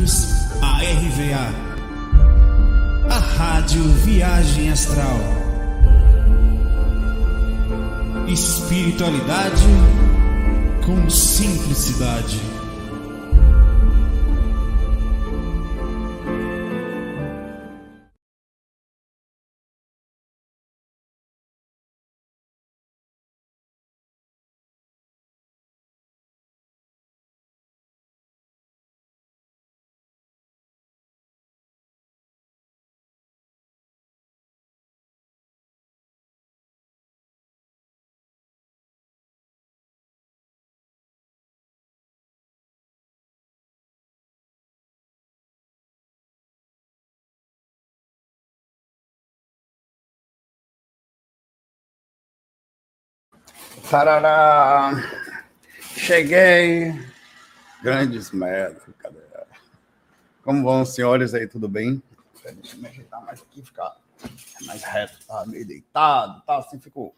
bem-vindos à RVA, a Rádio Viagem Astral. Espiritualidade com simplicidade. Tarará! Cheguei! Grandes metros, cadê? Como vão, senhores aí, tudo bem? Deixa eu me ajeitar mais aqui, ficar mais reto, tá meio deitado, tá? Assim ficou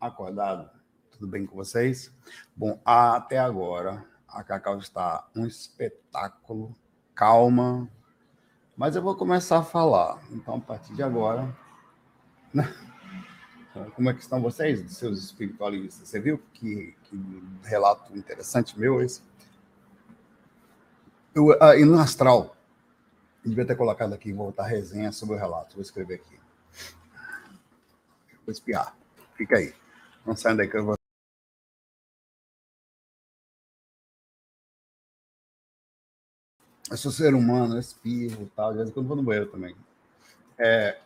acordado. Tudo bem com vocês? Bom, até agora a Cacau está um espetáculo, calma, mas eu vou começar a falar. Então, a partir de agora. Como é que estão vocês, seus espiritualistas? Você viu que, que relato interessante meu esse? Eu, ah, e no astral, eu devia ter colocado aqui, vou botar resenha sobre o relato, vou escrever aqui. Vou espiar. Fica aí. Não saiam daí que eu vou. Eu sou ser humano, eu espirro e tal, de vez em quando vou no banheiro também. É,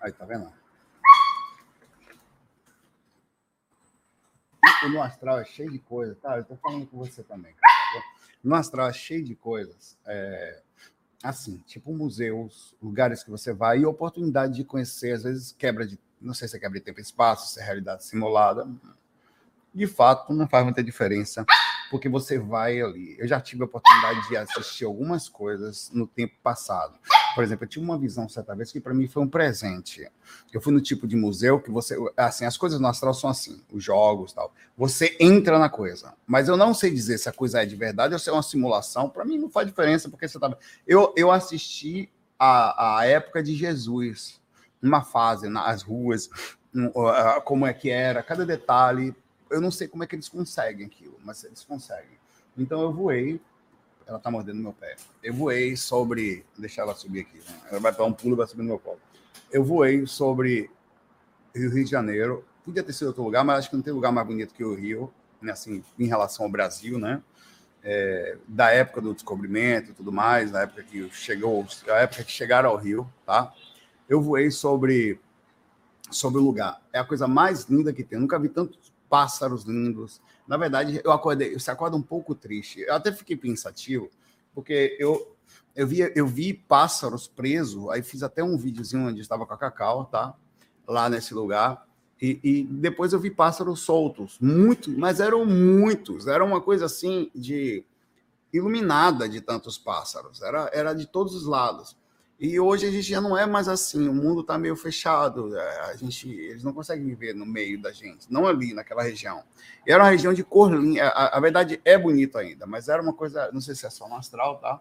Aí, tá vendo? No astral é cheio de coisas, tá? Eu tô falando com você também. Cara. No astral é cheio de coisas. É, assim, tipo museus, lugares que você vai e oportunidade de conhecer, às vezes quebra de. Não sei se é quebra de tempo e espaço, se é realidade simulada. De fato, não faz muita diferença porque você vai ali. Eu já tive a oportunidade de assistir algumas coisas no tempo passado. Por exemplo, eu tive uma visão certa vez que para mim foi um presente. Eu fui no tipo de museu que você, assim, as coisas no astral são assim, os jogos, tal. Você entra na coisa, mas eu não sei dizer se a coisa é de verdade ou se é uma simulação. Para mim não faz diferença porque você tava. Eu, eu assisti a, a época de Jesus, uma fase nas ruas, como é que era, cada detalhe eu não sei como é que eles conseguem aquilo, mas eles conseguem. Então eu voei, ela tá mordendo meu pé. Eu voei sobre, deixar ela subir aqui, né? ela vai dar um pulo e vai subir no meu colo. Eu voei sobre Rio, Rio de Janeiro. Podia ter sido outro lugar, mas acho que não tem lugar mais bonito que o Rio, né? assim, em relação ao Brasil, né? É, da época do descobrimento e tudo mais, da época que chegou, a época que chegaram ao Rio, tá? Eu voei sobre sobre o lugar. É a coisa mais linda que tem. Eu nunca vi tantos pássaros lindos. Na verdade, eu acordei, você acorda um pouco triste. Eu até fiquei pensativo, porque eu eu vi, eu vi pássaros presos, aí fiz até um videozinho onde estava com a Cacau, tá? Lá nesse lugar. E, e, depois eu vi pássaros soltos, muito, mas eram muitos, era uma coisa assim de iluminada de tantos pássaros, era, era de todos os lados. E hoje a gente já não é mais assim, o mundo está meio fechado, é, a gente, eles não conseguem viver no meio da gente, não ali naquela região. E era uma região de cor linda, a, a, verdade é bonito ainda, mas era uma coisa, não sei se é só astral, tá?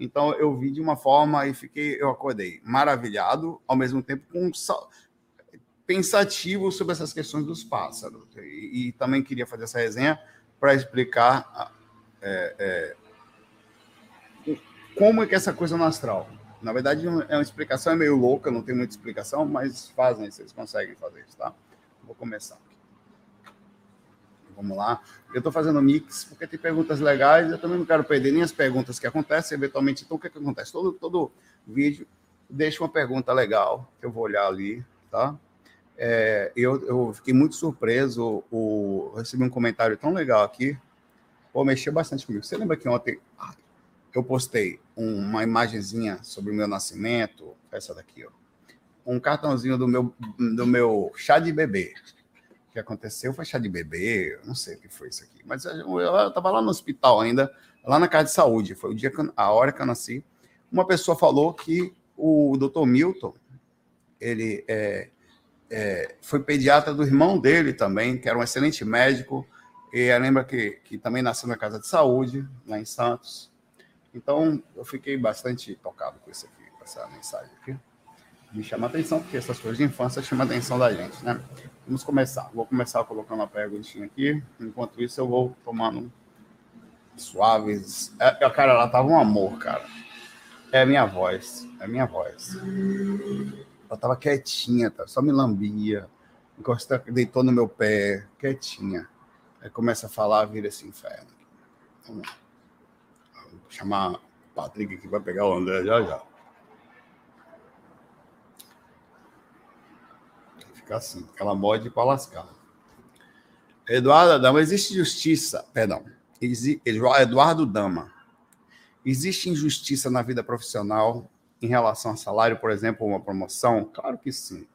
Então eu vi de uma forma e fiquei, eu acordei maravilhado, ao mesmo tempo com pensativo sobre essas questões dos pássaros. E, e também queria fazer essa resenha para explicar é, é, como é que é essa coisa no astral na verdade, é uma explicação é meio louca, não tem muita explicação, mas fazem, vocês conseguem fazer isso, tá? Vou começar. Vamos lá. Eu estou fazendo mix porque tem perguntas legais. Eu também não quero perder nem as perguntas que acontecem eventualmente. Então, o que, que acontece? Todo, todo vídeo deixa uma pergunta legal que eu vou olhar ali, tá? É, eu, eu fiquei muito surpreso. O, eu recebi um comentário tão legal aqui. Pô, mexeu bastante comigo. Você lembra que ontem eu postei uma imagenzinha sobre o meu nascimento, essa daqui, ó. Um cartãozinho do meu, do meu chá de bebê. O que aconteceu foi chá de bebê, não sei o que foi isso aqui. Mas eu estava lá no hospital ainda, lá na casa de saúde. Foi o dia que, a hora que eu nasci. Uma pessoa falou que o doutor Milton, ele é, é, foi pediatra do irmão dele também, que era um excelente médico, E lembra que, que também nasceu na casa de saúde, lá em Santos. Então, eu fiquei bastante tocado com isso aqui, com essa mensagem aqui. Me chama atenção, porque essas coisas de infância chamam a atenção da gente, né? Vamos começar. Vou começar colocando a perguntinha aqui. Enquanto isso, eu vou tomando suaves. É, cara, ela tava um amor, cara. É a minha voz. É a minha voz. Ela tava quietinha, tá? só me lambia. Encosta, deitou no meu pé, quietinha. Aí começa a falar, vira esse inferno. Vamos lá. Chamar o Patrick que vai pegar o André já já. Fica assim, aquela mod para lascar. Eduardo Dama, existe justiça, perdão, Eduardo Dama, existe injustiça na vida profissional em relação a salário, por exemplo, uma promoção? Claro que sim.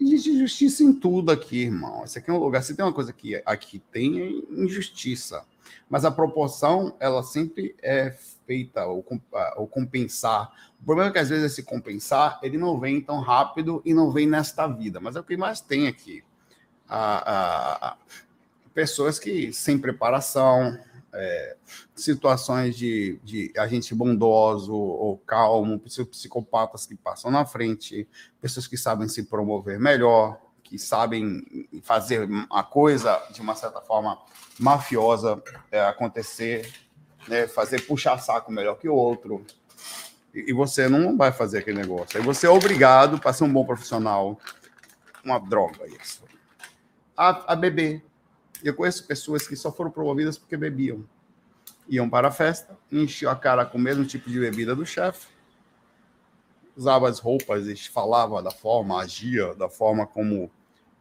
Existe injustiça em tudo aqui, irmão. Esse aqui é um lugar. Se tem uma coisa que aqui tem, é injustiça. Mas a proporção, ela sempre é feita, ou, ou compensar. O problema é que às vezes esse compensar, ele não vem tão rápido e não vem nesta vida. Mas é o que mais tem aqui. A, a, pessoas que sem preparação, é, situações de, de agente bondoso ou calmo, psicopatas que passam na frente, pessoas que sabem se promover melhor, que sabem fazer a coisa de uma certa forma mafiosa é, acontecer, né, fazer puxar saco melhor que o outro. E, e você não vai fazer aquele negócio. Aí você é obrigado, para ser um bom profissional, uma droga isso. A, a beber. Eu conheço pessoas que só foram promovidas porque bebiam. Iam para a festa, enchiam a cara com o mesmo tipo de bebida do chefe, usava as roupas, falava da forma, agia da forma como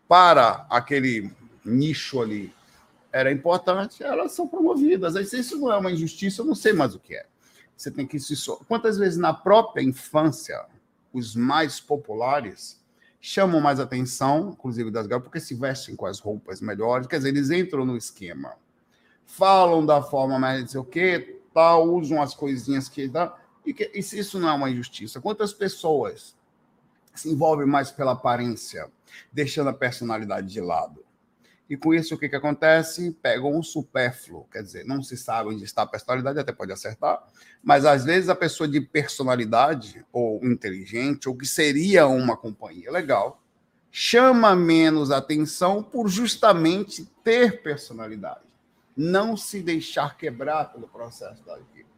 para aquele nicho ali era importante, elas são promovidas. Aí, se isso não é uma injustiça, eu não sei mais o que é. Você tem que se. Quantas vezes na própria infância, os mais populares chamam mais atenção, inclusive das garotas, porque se vestem com as roupas melhores, quer dizer, eles entram no esquema. Falam da forma mais não sei o quê, tal, usam as coisinhas que dá. E, que, e se isso não é uma injustiça? Quantas pessoas se envolvem mais pela aparência, deixando a personalidade de lado? E com isso, o que, que acontece? Pegam um supérfluo, quer dizer, não se sabe onde está a personalidade, até pode acertar, mas às vezes a pessoa de personalidade, ou inteligente, ou que seria uma companhia legal, chama menos atenção por justamente ter personalidade, não se deixar quebrar pelo processo da vida.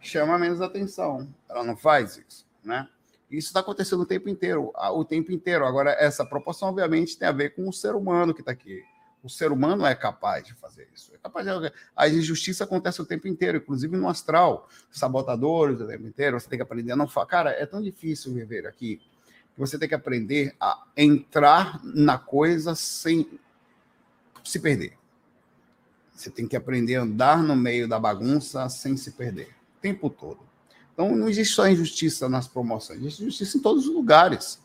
Chama menos atenção, ela não faz isso, né? Isso está acontecendo o tempo inteiro, o tempo inteiro. Agora, essa proporção, obviamente, tem a ver com o ser humano que está aqui. O ser humano é capaz de fazer isso. É capaz de... A injustiça acontece o tempo inteiro, inclusive no astral. Sabotadores o tempo inteiro. Você tem que aprender a não falar. Cara, é tão difícil viver aqui que você tem que aprender a entrar na coisa sem se perder. Você tem que aprender a andar no meio da bagunça sem se perder. O tempo todo. Então, não existe só injustiça nas promoções, existe justiça em todos os lugares,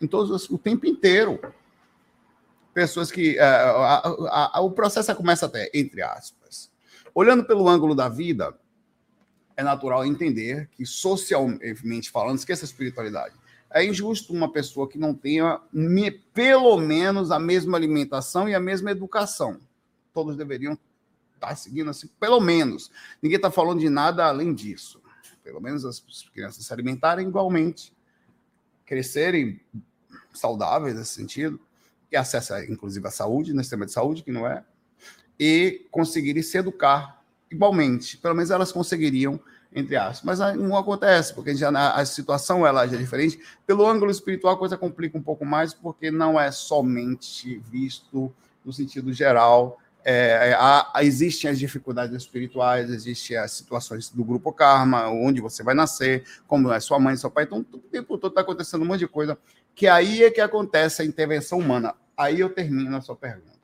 em todos o tempo inteiro. Pessoas que. Uh, a, a, a, o processo começa até, entre aspas. Olhando pelo ângulo da vida, é natural entender que, socialmente falando, esqueça a espiritualidade. É injusto uma pessoa que não tenha pelo menos a mesma alimentação e a mesma educação. Todos deveriam estar seguindo assim, pelo menos. Ninguém está falando de nada além disso pelo menos as crianças se alimentarem igualmente, crescerem saudáveis nesse sentido, e acesso, inclusive, à saúde, no sistema de saúde, que não é, e conseguirem se educar igualmente. Pelo menos elas conseguiriam, entre aspas. Mas não acontece, porque já, a situação ela já é diferente. Pelo ângulo espiritual, a coisa complica um pouco mais, porque não é somente visto no sentido geral é, é, há, existem as dificuldades espirituais, existem as situações do grupo karma, onde você vai nascer, como é sua mãe, seu pai. Então, o tempo todo está acontecendo um monte de coisa, que aí é que acontece a intervenção humana. Aí eu termino a sua pergunta.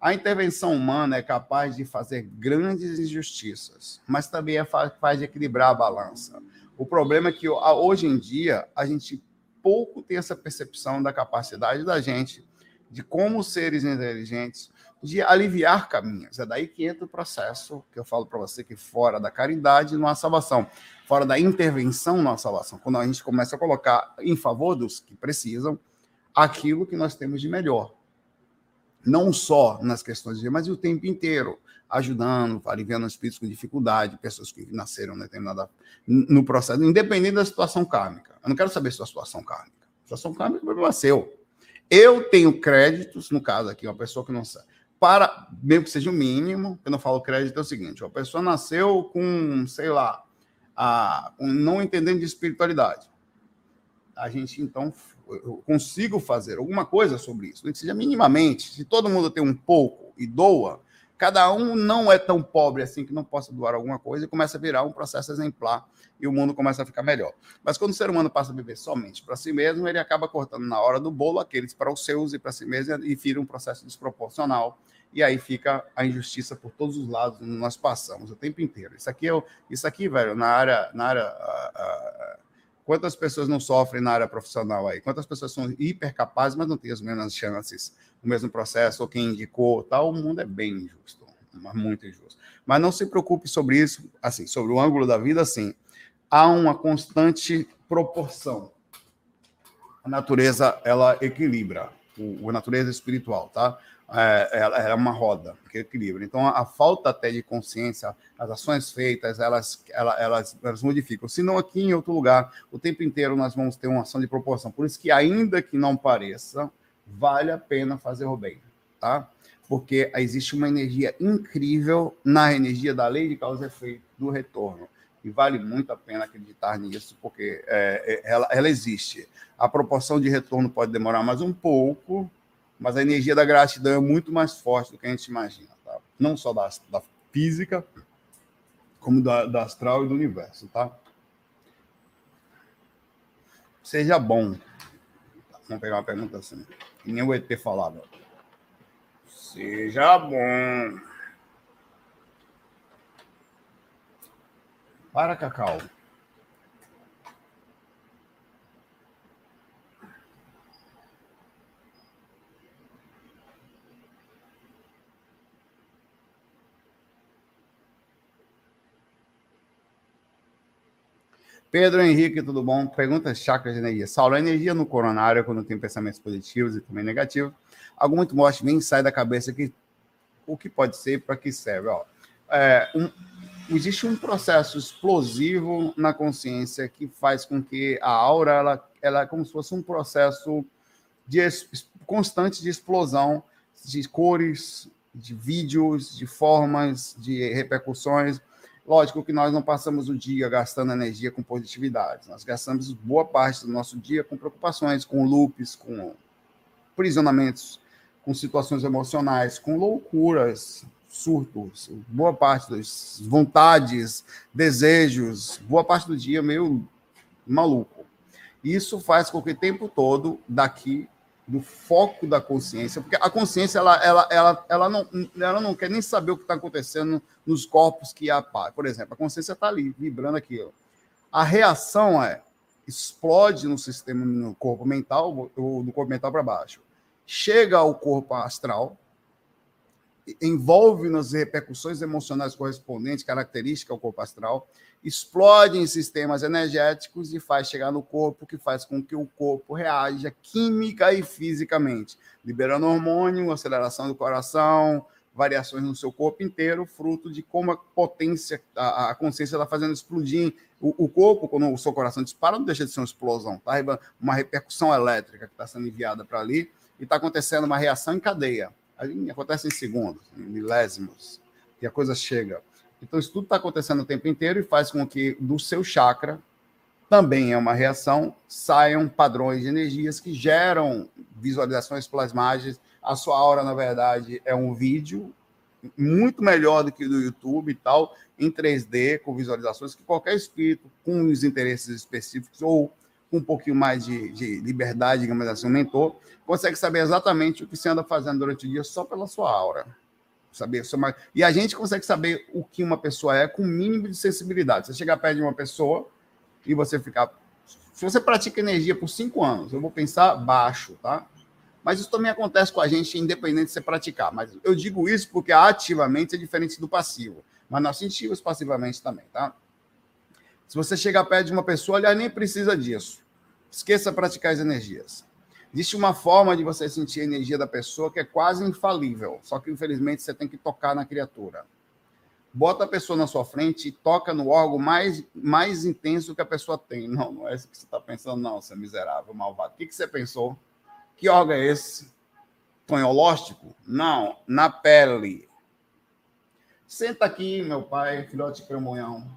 A intervenção humana é capaz de fazer grandes injustiças, mas também é capaz de equilibrar a balança. O problema é que hoje em dia a gente pouco tem essa percepção da capacidade da gente de como seres inteligentes de aliviar caminhos. É daí que entra o processo que eu falo para você que fora da caridade não há salvação, fora da intervenção não há salvação. Quando a gente começa a colocar em favor dos que precisam aquilo que nós temos de melhor. não só nas questões de mas o tempo inteiro, ajudando, aliviando espíritos com dificuldade, pessoas que nasceram determinada no processo, independente da situação kármica. Eu não quero saber sua situação kármica. Situação kármica é problema seu. Eu tenho créditos, no caso aqui, uma pessoa que não sabe. Para, mesmo que seja o mínimo, eu não falo crédito, é o seguinte: uma pessoa nasceu com, sei lá, a, com não entendendo de espiritualidade. A gente, então, eu consigo fazer alguma coisa sobre isso, que seja minimamente. Se todo mundo tem um pouco e doa, cada um não é tão pobre assim que não possa doar alguma coisa e começa a virar um processo exemplar e o mundo começa a ficar melhor. Mas quando o ser humano passa a viver somente para si mesmo, ele acaba cortando na hora do bolo aqueles para os seus e para si mesmo e vira um processo desproporcional. E aí fica a injustiça por todos os lados nós passamos o tempo inteiro. Isso aqui, eu, isso aqui velho, na área, na área a, a, Quantas pessoas não sofrem na área profissional aí? Quantas pessoas são hiper capazes, mas não têm as mesmas chances, o mesmo processo, ou quem indicou, tal? O mundo é bem injusto, muito injusto. Mas não se preocupe sobre isso, assim, sobre o ângulo da vida, assim. Há uma constante proporção. A natureza, ela equilibra, o, a natureza espiritual, tá? É, ela é uma roda que equilibra. Então, a, falta até de consciência, as ações feitas, elas, elas, elas, elas modificam. Se não aqui em outro lugar, o tempo inteiro nós vamos ter uma ação de proporção. Por isso que, ainda que não pareça, vale a pena fazer o bem, tá? Porque existe uma energia incrível na energia da lei de causa e efeito, do retorno. E vale muito a pena acreditar nisso, porque é, é ela, ela existe. A proporção de retorno pode demorar mais um pouco, mas a energia da gratidão é muito mais forte do que a gente imagina, tá? Não só da, da física, como da, da astral e do universo, tá? Seja bom. Vamos pegar uma pergunta assim. Que nem o ET falava. Seja bom. Para, Cacau. Pedro Henrique, tudo bom? Pergunta chakra de energia. Saulo, a energia no coronário, quando tem pensamentos positivos e também negativos, algo muito morte nem sai da cabeça que o que pode ser para que serve. Ó, é, um, existe um processo explosivo na consciência que faz com que a aura ela, ela é como se fosse um processo de constante de explosão de cores, de vídeos, de formas, de repercussões Lógico que nós não passamos o dia gastando energia com positividade, nós gastamos boa parte do nosso dia com preocupações, com loops, com prisionamentos, com situações emocionais, com loucuras, surtos, boa parte das vontades, desejos, boa parte do dia meio maluco. Isso faz com que o tempo todo, daqui do foco da consciência, porque a consciência ela, ela, ela, ela, não, ela não quer nem saber o que está acontecendo nos corpos que há. Por exemplo, a consciência está ali, vibrando aqui. A reação é explode no sistema, no corpo mental, ou do corpo mental para baixo. Chega ao corpo astral, envolve nas repercussões emocionais correspondentes, característica ao corpo astral, explode em sistemas energéticos e faz chegar no corpo, que faz com que o corpo reaja química e fisicamente, liberando hormônio, aceleração do coração, variações no seu corpo inteiro, fruto de como a potência, a, a consciência está fazendo explodir o, o, corpo, quando o seu coração dispara, não deixa de ser uma explosão, tá? Uma repercussão elétrica que está sendo enviada para ali e está acontecendo uma reação em cadeia. Acontece em segundos, em milésimos, que a coisa chega. Então, isso tudo está acontecendo o tempo inteiro e faz com que do seu chakra, também é uma reação, saiam padrões de energias que geram visualizações plasmáticas. A sua aura, na verdade, é um vídeo muito melhor do que do YouTube e tal, em 3D, com visualizações, que qualquer espírito com os interesses específicos ou com um pouquinho mais de, de liberdade, digamos assim, um mentor, consegue saber exatamente o que você anda fazendo durante o dia só pela sua aura saber somar. E a gente consegue saber o que uma pessoa é com o mínimo de sensibilidade. Você chegar perto de uma pessoa e você ficar. Se você pratica energia por cinco anos, eu vou pensar baixo, tá? Mas isso também acontece com a gente, independente de você praticar. Mas eu digo isso porque ativamente é diferente do passivo. Mas nós sentimos passivamente também, tá? Se você chegar perto de uma pessoa, aliás, nem precisa disso. Esqueça praticar as energias. Existe uma forma de você sentir a energia da pessoa que é quase infalível, só que infelizmente você tem que tocar na criatura. Bota a pessoa na sua frente e toca no órgão mais, mais intenso que a pessoa tem. Não, não é isso que você está pensando, não, seu miserável, malvado. O que, que você pensou? Que órgão é esse? Tonholóstico? Não, na pele. Senta aqui, meu pai, filhote cremonhão.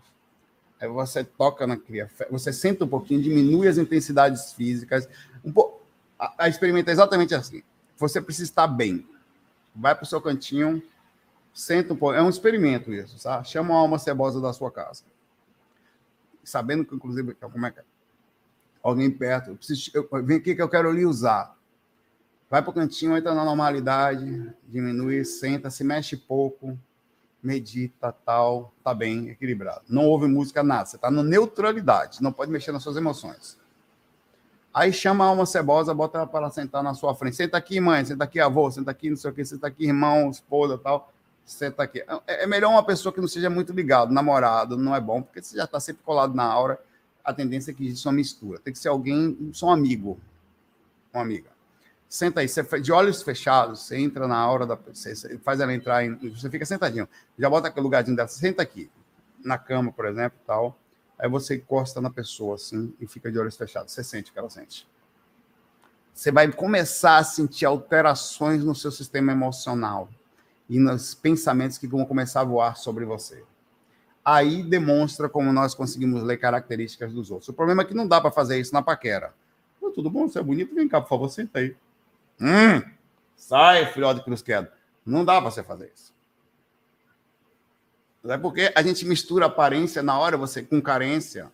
Você toca na criatura, você senta um pouquinho, diminui as intensidades físicas. Um po... a, a experimenta é exatamente assim. Você precisa estar bem. Vai para o seu cantinho, senta um pouco. É um experimento isso, sabe? Chama uma alma cebosa da sua casa. Sabendo que, inclusive, como é que é? Alguém perto. Eu preciso, eu, vem aqui que eu quero lhe usar. Vai para o cantinho, entra na normalidade, diminui, senta, se mexe pouco, medita, tal, tá bem equilibrado. Não ouve música, nada. Você está na neutralidade, não pode mexer nas suas emoções. Aí chama a alma cebosa, bota ela para sentar na sua frente. Senta aqui, mãe, senta aqui, avô, senta aqui, não sei o que, senta aqui, irmão, esposa, tal. Senta aqui. É, é melhor uma pessoa que não seja muito ligado, namorado, não é bom, porque você já está sempre colado na aura. A tendência é que existe uma mistura. Tem que ser alguém, só um amigo, uma amiga. Senta aí, você, de olhos fechados, você entra na hora da. Você faz ela entrar em. Você fica sentadinho. Já bota aquele lugarzinho dela, senta aqui, na cama, por exemplo, tal. Aí você encosta na pessoa assim e fica de olhos fechados. Você sente o que ela sente. Você vai começar a sentir alterações no seu sistema emocional e nos pensamentos que vão começar a voar sobre você. Aí demonstra como nós conseguimos ler características dos outros. O problema é que não dá para fazer isso na paquera. tudo bom? Você é bonito? Vem cá, por favor, senta aí. Hum, sai, filhote de cruz queda. Não dá para você fazer isso. É porque a gente mistura aparência na hora você com carência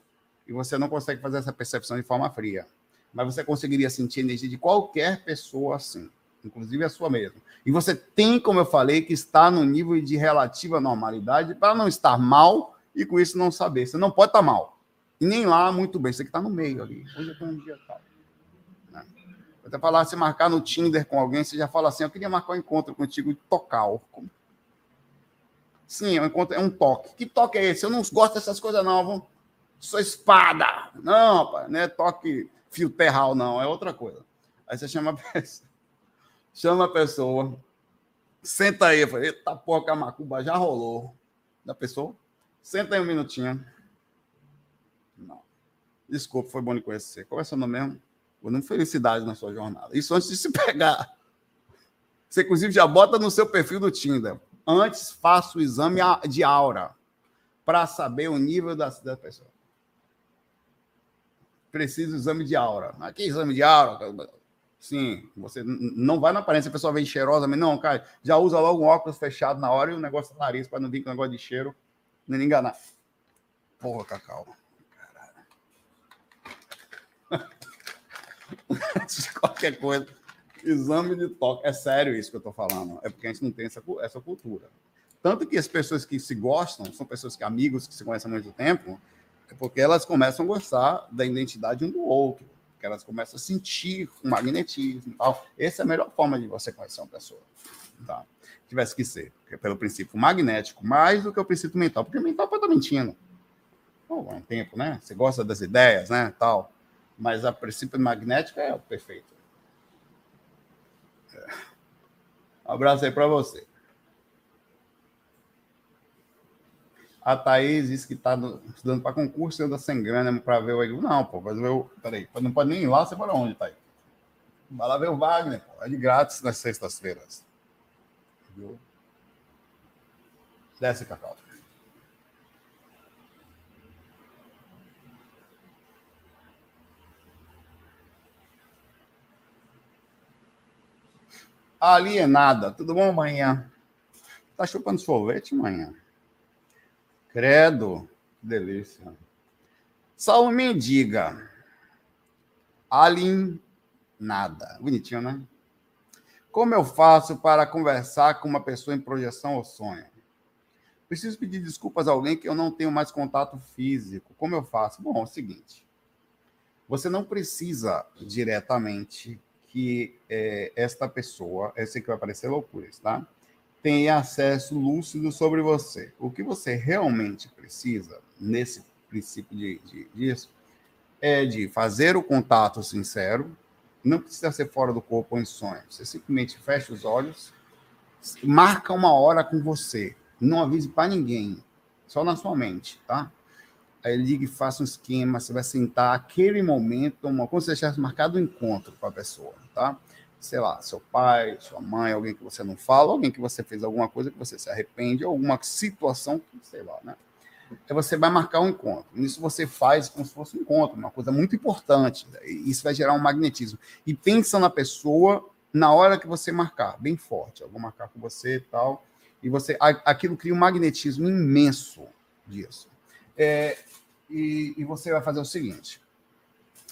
e você não consegue fazer essa percepção de forma fria. Mas você conseguiria sentir a energia de qualquer pessoa assim, inclusive a sua mesma. E você tem, como eu falei, que estar no nível de relativa normalidade para não estar mal e com isso não saber. Você não pode estar mal. E nem lá muito bem. Você que está no meio ali. Hoje eu estou um dia tal. Até falar, se marcar no Tinder com alguém, você já fala assim: eu queria marcar um encontro contigo tocal. Sim, é um, encontro, é um toque. Que toque é esse? Eu não gosto dessas coisas, não. Vou... Sou espada. Não, pai, não é toque fio terral, não. É outra coisa. Aí você chama a pessoa. Chama a pessoa. Senta aí. Eu falei, eita porra, a macuba já rolou. Da pessoa? Senta aí um minutinho. Não. Desculpa, foi bom de conhecer. Qual é seu nome mesmo? Dando felicidade na sua jornada. Isso antes de se pegar. Você, inclusive, já bota no seu perfil do Tinder. Antes, faça o exame de aura para saber o nível da, da pessoa. Precisa do exame de aura. Aqui, exame de aura. Sim, você não vai na aparência, a pessoa vem cheirosa, mas não, cara, já usa logo um óculos fechado na hora e o um negócio do nariz para não vir com negócio de cheiro, nem enganar. Porra, Cacau. Antes de qualquer coisa. Exame de toque. É sério isso que eu estou falando. É porque a gente não tem essa, essa cultura. Tanto que as pessoas que se gostam, são pessoas que amigos que se conhecem há muito tempo, é porque elas começam a gostar da identidade um do outro. Que elas começam a sentir o magnetismo e tal. Essa é a melhor forma de você conhecer uma pessoa. Tá? Tivesse que ser, pelo princípio magnético, mais do que o princípio mental, porque mental pode estar mentindo. Pô, é um tempo, né? Você gosta das ideias, né? Tal mas a princípio magnético é o perfeito. É. Um abraço aí para você. A Thaís disse que está estudando para concurso e anda sem grana para ver o. Não, pô, mas eu. Peraí, não pode nem ir lá, você para onde, Thaís? Vai lá ver o Wagner, pô. É de grátis nas sextas-feiras. Desce, Cacau. Alienada. Tudo bom, manhã? Tá chupando sorvete, manhã? Credo. Que delícia. Só me diga. Alien nada. Bonitinho, né? Como eu faço para conversar com uma pessoa em projeção ou sonho? Preciso pedir desculpas a alguém que eu não tenho mais contato físico. Como eu faço? Bom, é o seguinte. Você não precisa diretamente que é, esta pessoa, eu sei que vai parecer loucuras, tá? Tenha acesso lúcido sobre você. O que você realmente precisa, nesse princípio de, de, disso, é de fazer o contato sincero não precisa ser fora do corpo ou em sonho. Você simplesmente fecha os olhos, marca uma hora com você. Não avise para ninguém, só na sua mente, tá? Aí ligue, faça um esquema, você vai sentar aquele momento, uma, quando você tivesse marcado um encontro com a pessoa, tá? Sei lá, seu pai, sua mãe, alguém que você não fala, alguém que você fez alguma coisa que você se arrepende, alguma situação sei lá, né? Aí você vai marcar um encontro. Isso você faz como se fosse um encontro, uma coisa muito importante. Isso vai gerar um magnetismo. E pensa na pessoa na hora que você marcar, bem forte. Eu vou marcar com você e tal. E você, aquilo cria um magnetismo imenso disso. É, e, e você vai fazer o seguinte: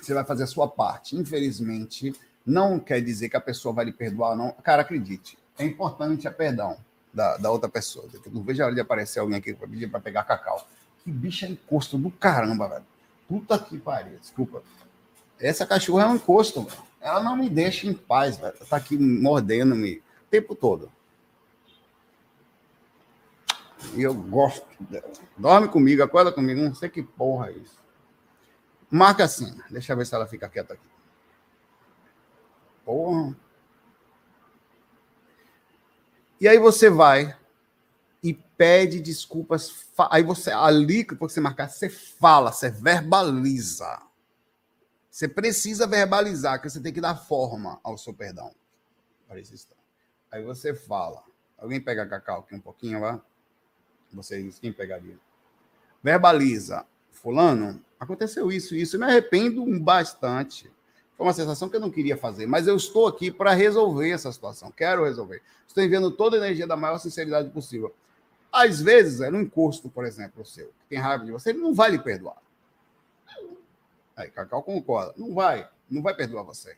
você vai fazer a sua parte. Infelizmente, não quer dizer que a pessoa vai lhe perdoar, não. Cara, acredite, é importante a perdão da, da outra pessoa. Eu não vejo a hora de aparecer alguém aqui para pedir para pegar cacau. Que bicha encosto do caramba, velho. Puta que pariu, desculpa. Essa cachorra é um encosto, velho. Ela não me deixa em paz, velho. Tá aqui mordendo-me o tempo todo. E eu gosto. Dorme comigo, acorda comigo, não sei que porra é isso. Marca assim, deixa eu ver se ela fica quieta aqui. Porra. E aí você vai e pede desculpas. Aí você, ali que você marcar, você fala, você verbaliza. Você precisa verbalizar, que você tem que dar forma ao seu perdão. Aí você fala. Alguém pega cacau aqui um pouquinho lá? Vocês, quem pegaria? Verbaliza. Fulano, aconteceu isso, isso. Eu me arrependo bastante. Foi uma sensação que eu não queria fazer, mas eu estou aqui para resolver essa situação. Quero resolver. Estou enviando toda a energia da maior sinceridade possível. Às vezes, é um encosto, por exemplo, o seu, que tem raiva de você, ele não vai lhe perdoar. Aí, Cacau concorda. Não vai, não vai perdoar você.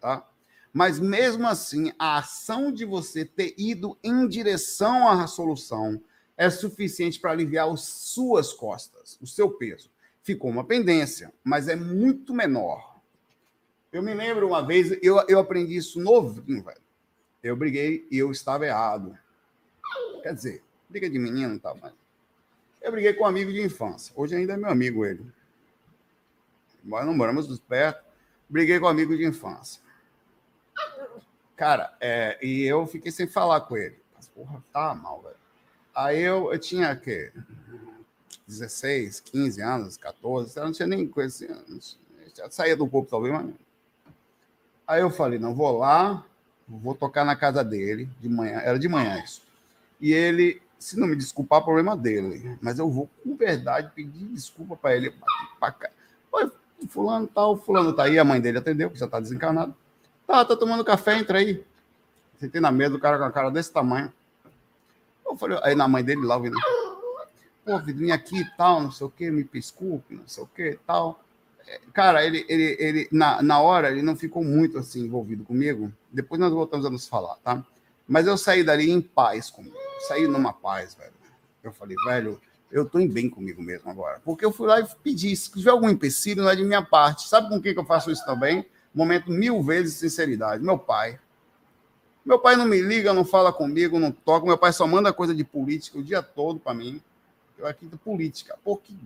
Tá? Mas mesmo assim, a ação de você ter ido em direção à solução, é suficiente para aliviar as suas costas, o seu peso. Ficou uma pendência, mas é muito menor. Eu me lembro uma vez, eu, eu aprendi isso novinho, velho. Eu briguei e eu estava errado. Quer dizer, briga de menino e tal, mas. Eu briguei com um amigo de infância. Hoje ainda é meu amigo ele. Nós não moramos perto. Briguei com um amigo de infância. Cara, é, e eu fiquei sem falar com ele. Mas, porra, tá mal, velho. Aí eu, eu tinha que 16, 15 anos, 14, eu não tinha nem assim, já saía do corpo talvez, mas... Aí eu falei, não, vou lá, vou tocar na casa dele de manhã, era de manhã isso. E ele, se não me desculpar, problema dele, mas eu vou com verdade pedir desculpa para ele. Pra, pra, Oi, fulano tal, fulano tá aí, a mãe dele atendeu, que já tá desencarnado. Tá, tá tomando café, entra aí. Sentei na mesa do cara com a cara desse tamanho. Eu falei, aí na mãe dele lá, ouvindo, pô, vim aqui e tal, não sei o quê, me desculpe, não sei o quê e tal. É, cara, ele, ele, ele na, na hora, ele não ficou muito assim envolvido comigo. Depois nós voltamos a nos falar, tá? Mas eu saí dali em paz comigo. Saí numa paz, velho. Eu falei, velho, eu tô em bem comigo mesmo agora. Porque eu fui lá e pedi, se tiver algum empecilho, não é de minha parte. Sabe com quem que eu faço isso também? Momento mil vezes de sinceridade. Meu pai. Meu pai não me liga, não fala comigo, não toca. Meu pai só manda coisa de política o dia todo para mim. Eu aqui de política. Por que,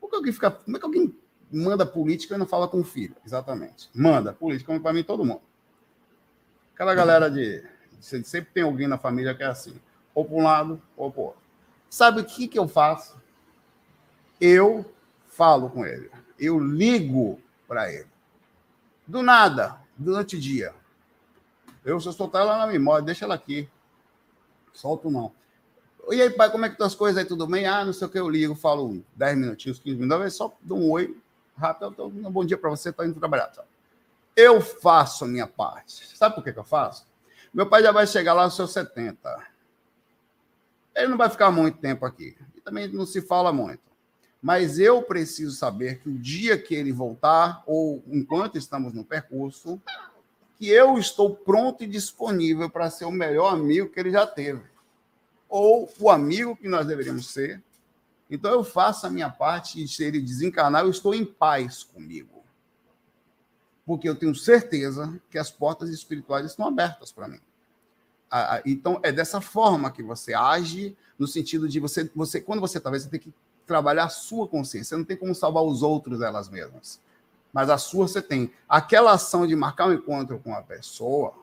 por que alguém fica. Como é que alguém manda política e não fala com o filho? Exatamente. Manda política para mim todo mundo. Aquela galera de. Sempre tem alguém na família que é assim. Ou para um lado, ou para outro. Sabe o que, que eu faço? Eu falo com ele. Eu ligo para ele. Do nada, durante o dia. Eu, eu soltar ela na memória, deixa ela aqui. Solto não. E aí, pai, como é que estão as coisas aí? Tudo bem? Ah, não sei o que, eu ligo, falo 10 minutinhos, 15 minutos, só dou um oi rápido. Um bom dia para você, estou indo trabalhar. Tá? Eu faço a minha parte. Sabe por que, que eu faço? Meu pai já vai chegar lá aos seus 70. Ele não vai ficar muito tempo aqui. E também não se fala muito. Mas eu preciso saber que o dia que ele voltar, ou enquanto estamos no percurso, que eu estou pronto e disponível para ser o melhor amigo que ele já teve, ou o amigo que nós deveríamos ser. Então eu faço a minha parte e se ele desencarnar, eu estou em paz comigo. Porque eu tenho certeza que as portas espirituais estão abertas para mim. Então é dessa forma que você age, no sentido de você, você quando você talvez você tem que trabalhar a sua consciência, você não tem como salvar os outros elas mesmas. Mas a sua você tem. Aquela ação de marcar um encontro com a pessoa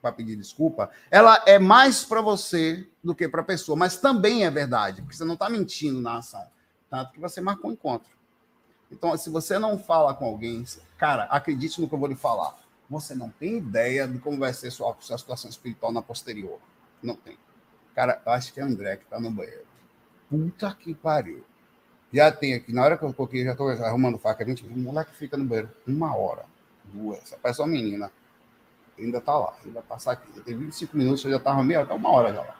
para pedir desculpa, ela é mais para você do que para a pessoa, mas também é verdade, porque você não está mentindo na ação, tanto que você marcou um encontro. Então, se você não fala com alguém, cara, acredite no que eu vou lhe falar. Você não tem ideia de como vai ser sua, sua situação espiritual na posterior. Não tem. Cara, eu acho que é André que está no banheiro. Puta que pariu. Já tem aqui, na hora que eu coloquei, já estou arrumando faca, a gente, o moleque fica no banheiro uma hora, duas. Parece uma menina. Ainda está lá, vai passar aqui. Já tem 25 minutos, eu já estava meia, até uma hora já lá.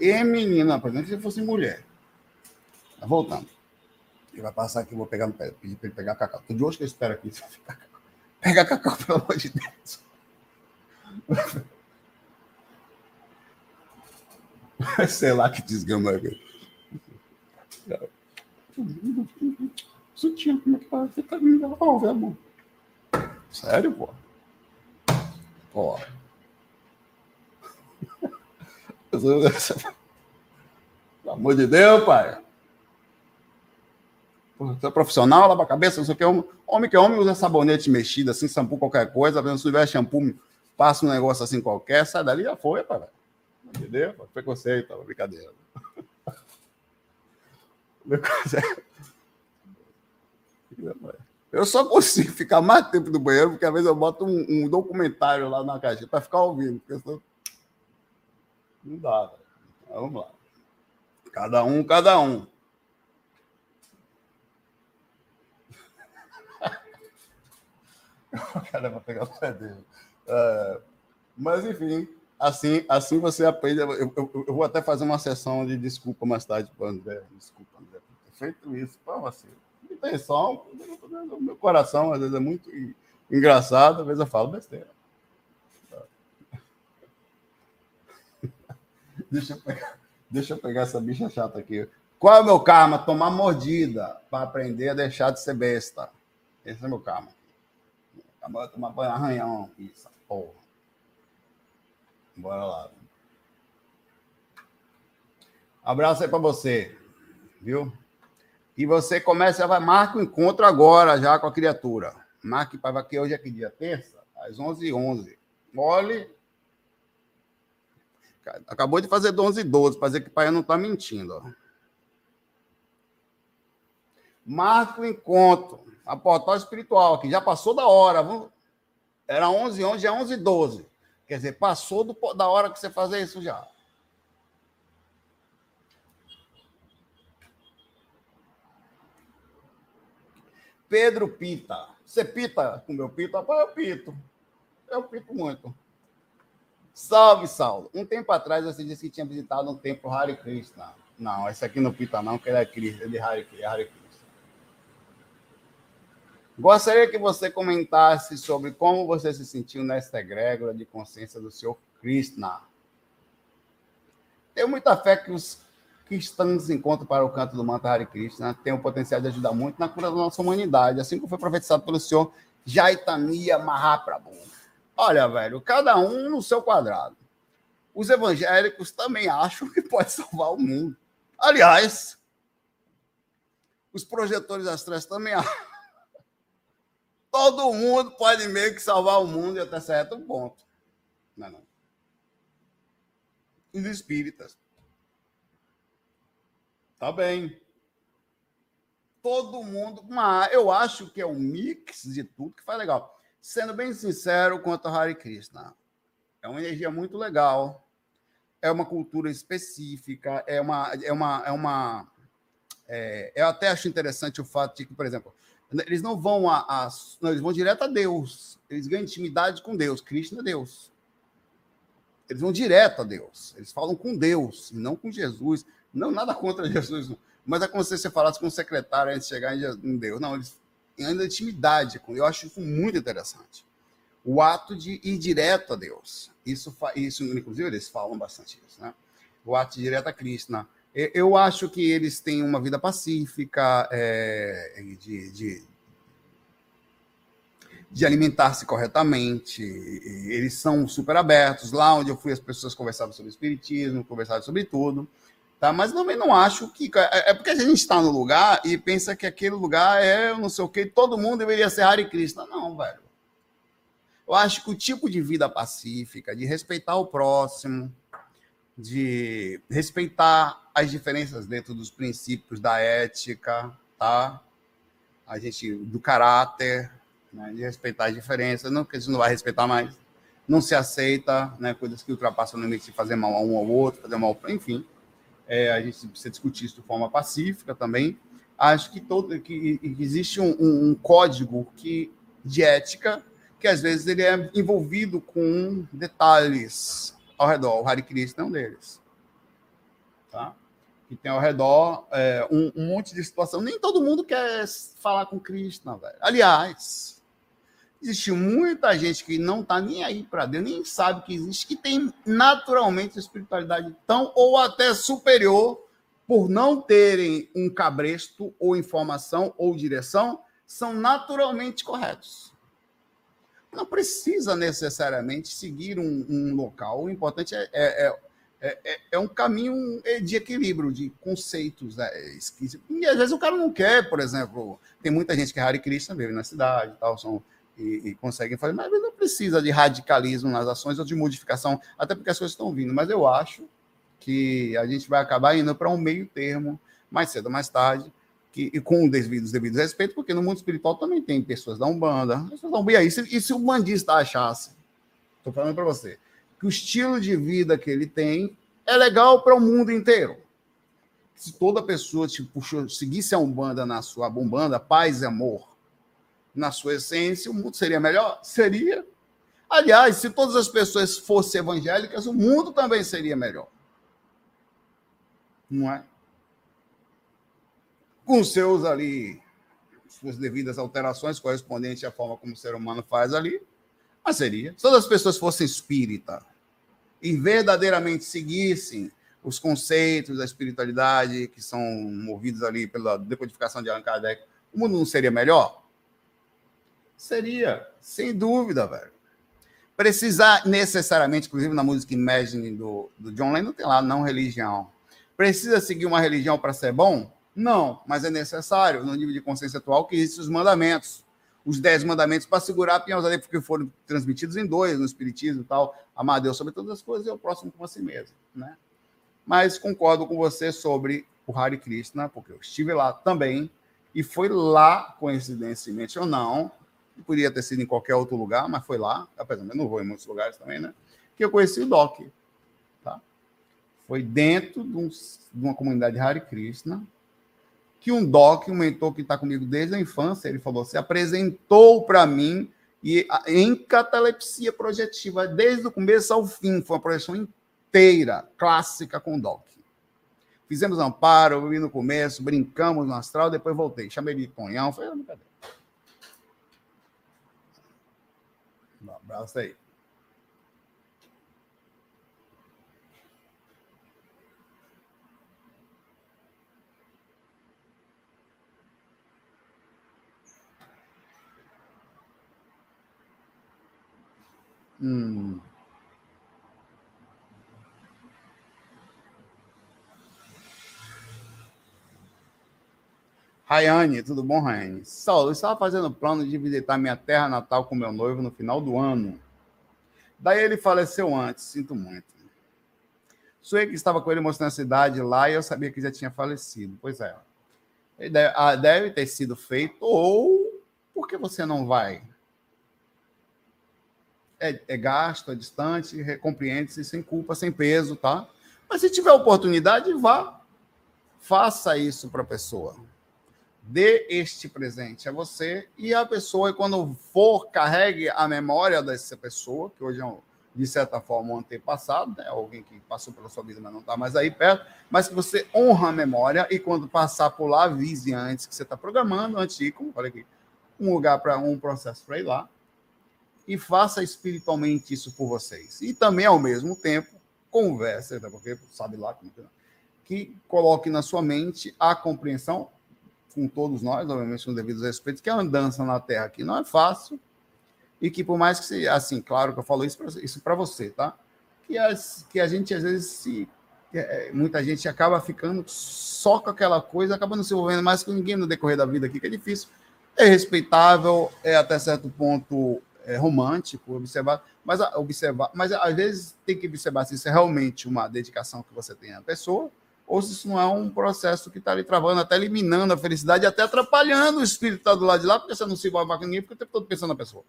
E menina, por exemplo, se fosse mulher. Tá voltando. Ele vai passar aqui, eu vou pegar no pé, pedir para ele pegar cacau. Tô de hoje que eu espero aqui. Pega cacau, pelo amor de Deus. Sei lá que desgama é. Sutiã, como é que tá? Você tá me devolve, amor. Sério, pô? Ó. Pelo amor de Deus, pai. Você é profissional, lava a cabeça, não sei o que. Homem que é homem usa sabonete mexido, assim, shampoo, qualquer coisa. Se tiver shampoo, passa um negócio assim qualquer, sai dali já foi, pai. Entendeu? Preconceito, brincadeira. Eu só consigo ficar mais tempo no banheiro, porque às vezes eu boto um, um documentário lá na caixa para ficar ouvindo. Não dá, velho. Vamos lá. Cada um, cada um. o cara vai pegar o pé dele. Uh, mas, enfim, assim, assim você aprende. Eu, eu, eu, vou até fazer uma sessão de desculpa mais tarde para André. Desculpa, Feito isso para você. Intenção, o meu coração às vezes é muito engraçado, às vezes eu falo besteira. Deixa eu pegar, deixa eu pegar essa bicha chata aqui. Qual é o meu karma? Tomar mordida para aprender a deixar de ser besta. Esse é meu karma. Acabou de tomar banho arranhão. Isso, porra. Bora lá. Abraço aí para você, viu? E você começa, vai, marca o encontro agora já com a criatura. Marque para que hoje é que dia? Terça? Às 11h11. Olhe. Acabou de fazer 11 e 12, para dizer que o pai não está mentindo. Marca o encontro. A portal espiritual aqui. Já passou da hora. Vamos... Era 11 11, já é 11 12. Quer dizer, passou do, da hora que você fazer isso já. Pedro Pita. Você pita com meu pito? Rapaz, eu pito. Eu pito muito. Salve, Saulo. Um tempo atrás você disse que tinha visitado um templo Hare Krishna. Não, esse aqui não pita não, que ele é, Krishna, ele é Hare, Hare Krishna. Gostaria que você comentasse sobre como você se sentiu nesta egrégora de consciência do Senhor Krishna. Tenho muita fé que os cristãos encontram para o canto do mantra Hare Krishna têm o potencial de ajudar muito na cura da nossa humanidade, assim como foi profetizado pelo Senhor Jaitania Mahaprabhu. Olha, velho, cada um no seu quadrado. Os evangélicos também acham que pode salvar o mundo. Aliás, os projetores astrais também acham todo mundo pode meio que salvar o mundo até certo ponto. Não, é não. Os espíritas. Tá bem. Todo mundo. Mas eu acho que é um mix de tudo que faz legal. Sendo bem sincero quanto a Hare Krishna. É uma energia muito legal. É uma cultura específica. É uma. É uma, é uma é, eu até acho interessante o fato de que, por exemplo, eles não vão a, a não, eles vão direto a Deus. Eles ganham intimidade com Deus. Cristo é Deus. Eles vão direto a Deus. Eles falam com Deus, não com Jesus. Não nada contra Jesus, não. mas é como se você falasse com um secretário antes de chegar em Deus. Não, eles ainda intimidade com. Eu acho isso muito interessante. O ato de ir direto a Deus. Isso, isso inclusive, eles falam bastante isso, né? O ato de ir direto a Cristo, né? Eu acho que eles têm uma vida pacífica, é, de, de, de alimentar-se corretamente, eles são super abertos. Lá onde eu fui, as pessoas conversavam sobre espiritismo, conversavam sobre tudo. Tá? Mas também não acho que. É, é porque a gente está no lugar e pensa que aquele lugar é não sei o que, todo mundo deveria ser Hare Krishna. Não, velho. Eu acho que o tipo de vida pacífica, de respeitar o próximo, de respeitar as diferenças dentro dos princípios da ética, tá? A gente do caráter, né? de respeitar as diferenças, não que a gente não vai respeitar mais, não se aceita, né? Coisas que ultrapassam o limite de fazer mal a um ao outro, fazer mal, enfim. É, a gente precisa discutir isso de forma pacífica também. Acho que todo que existe um, um, um código que de ética que às vezes ele é envolvido com detalhes ao redor. O Hare Krishna é um deles. Tá? Que tem ao redor é, um, um, monte de situação. Nem todo mundo quer falar com Krishna, velho. Aliás, existe muita gente que não está nem aí para Deus, nem sabe que existe, que tem naturalmente espiritualidade tão ou até superior por não terem um cabresto ou informação ou direção, são naturalmente corretos não precisa necessariamente seguir um, um local. O importante é, é, é, é, é um caminho de equilíbrio, de conceitos. Né? E às vezes o cara não quer, por exemplo, tem muita gente que é Hare Krishna, vive na cidade tal, são, e, e conseguem fazer, mas não precisa de radicalismo nas ações ou de modificação, até porque as coisas estão vindo. Mas eu acho que a gente vai acabar indo para um meio termo, mais cedo ou mais tarde, que, e com os devidos, devidos respeito, porque no mundo espiritual também tem pessoas da Umbanda. E aí, se, e se o bandista achasse, estou falando para você, que o estilo de vida que ele tem é legal para o mundo inteiro. Se toda pessoa tipo, seguisse a Umbanda na sua Umbanda, paz e amor, na sua essência, o mundo seria melhor? Seria. Aliás, se todas as pessoas fossem evangélicas, o mundo também seria melhor. Não é? com seus ali, suas devidas alterações correspondentes à forma como o ser humano faz ali, mas seria. Se todas as pessoas fossem espírita e verdadeiramente seguissem os conceitos da espiritualidade que são movidos ali pela decodificação de Allan Kardec, o mundo não seria melhor? Seria, sem dúvida, velho. Precisar necessariamente, inclusive na música Imagine do, do John Lennon, tem lá não religião. Precisa seguir uma religião para ser bom? Não, mas é necessário, no nível de consciência atual, que existem os mandamentos. Os dez mandamentos para segurar a pinhãosa porque foram transmitidos em dois, no Espiritismo e tal. Amar Deus sobre todas as coisas e o próximo com si mesmo. Né? Mas concordo com você sobre o Hare Krishna, porque eu estive lá também, e foi lá, coincidentemente ou não, podia ter sido em qualquer outro lugar, mas foi lá, apesar de eu não vou em muitos lugares também, né? Que eu conheci o Doc. Tá? Foi dentro de, um, de uma comunidade Hare Krishna, que um doc, um mentor que está comigo desde a infância, ele falou, se apresentou para mim e em catalepsia projetiva, desde o começo ao fim, foi uma projeção inteira, clássica com o doc. Fizemos amparo, eu vi no começo, brincamos no astral, depois voltei. Chamei de Tonhão, foi brincadeira. Um abraço aí. Hum. Rayane, tudo bom, Rayane? Saulo, estava fazendo plano de visitar minha terra natal com meu noivo no final do ano. Daí ele faleceu antes, sinto muito. Sou eu que estava com ele mostrando a cidade lá e eu sabia que já tinha falecido. Pois é. Deve, ah, deve ter sido feito, ou por que você não vai? é, é gasto, é distante, compreende-se sem culpa, sem peso, tá? Mas se tiver oportunidade, vá. Faça isso para a pessoa. Dê este presente a você e a pessoa, quando for, carregue a memória dessa pessoa, que hoje é, um, de certa forma, um antepassado, né? alguém que passou pela sua vida, mas não está mais aí perto, mas que você honra a memória e quando passar por lá, avise antes que você está programando, antes de como falei aqui, um lugar para um processo para ir lá, e faça espiritualmente isso por vocês. E também, ao mesmo tempo, converse, porque sabe lá como que coloque na sua mente a compreensão, com todos nós, obviamente, com devidos respeitos, que a andança na Terra aqui não é fácil, e que por mais que, se, assim, claro que eu falo isso para isso você, tá? Que, as, que a gente, às vezes, se é, muita gente acaba ficando só com aquela coisa, acaba não se envolvendo mais com ninguém no decorrer da vida aqui, que é difícil. É respeitável, é até certo ponto é, romântico, observar, mas observar, mas às vezes tem que observar se isso é realmente uma dedicação que você tem à pessoa, ou se isso não é um processo que está ali travando, até eliminando a felicidade, até atrapalhando o espírito que está do lado de lá, porque você não se envolve com ninguém, porque o tempo todo pensando na pessoa.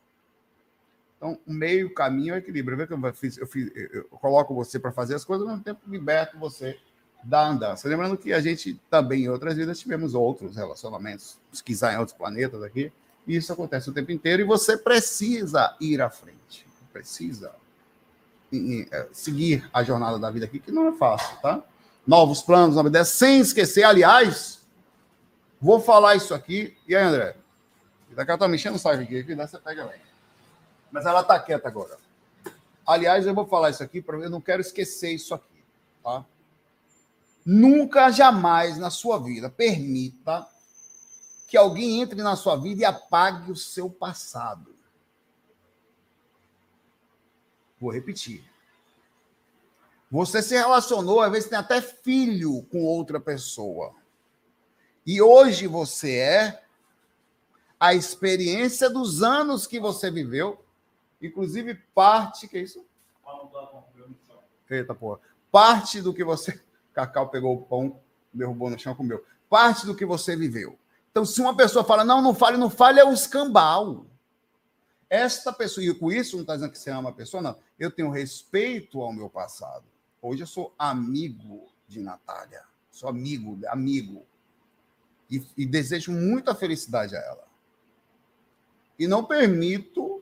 Então, o meio caminho é o equilíbrio. Vê que eu, fiz, eu, fiz, eu coloco você para fazer as coisas, ao mesmo tempo liberto você da andança. Lembrando que a gente também, em outras vidas, tivemos outros relacionamentos, se quiser, em outros planetas aqui, e isso acontece o tempo inteiro, e você precisa ir à frente. Precisa é, seguir a jornada da vida aqui, que não é fácil, tá? Novos planos, novas ideias, sem esquecer, aliás, vou falar isso aqui. E aí, André? Daqui ela tá mexendo o saco aqui, você pega ela. Mas ela tá quieta agora. Aliás, eu vou falar isso aqui, eu não quero esquecer isso aqui, tá? Nunca, jamais na sua vida permita que alguém entre na sua vida e apague o seu passado. Vou repetir. Você se relacionou, às vezes tem até filho com outra pessoa. E hoje você é a experiência dos anos que você viveu, inclusive parte, que é isso? Eita, porra. Parte do que você. Cacau pegou o pão, derrubou no chão, comeu. Parte do que você viveu. Então, se uma pessoa fala, não, não fale, não fale, é o escambau. Esta pessoa, e com isso não está dizendo que você ama a pessoa, não. Eu tenho respeito ao meu passado. Hoje eu sou amigo de Natália. Sou amigo, amigo. E, e desejo muita felicidade a ela. E não permito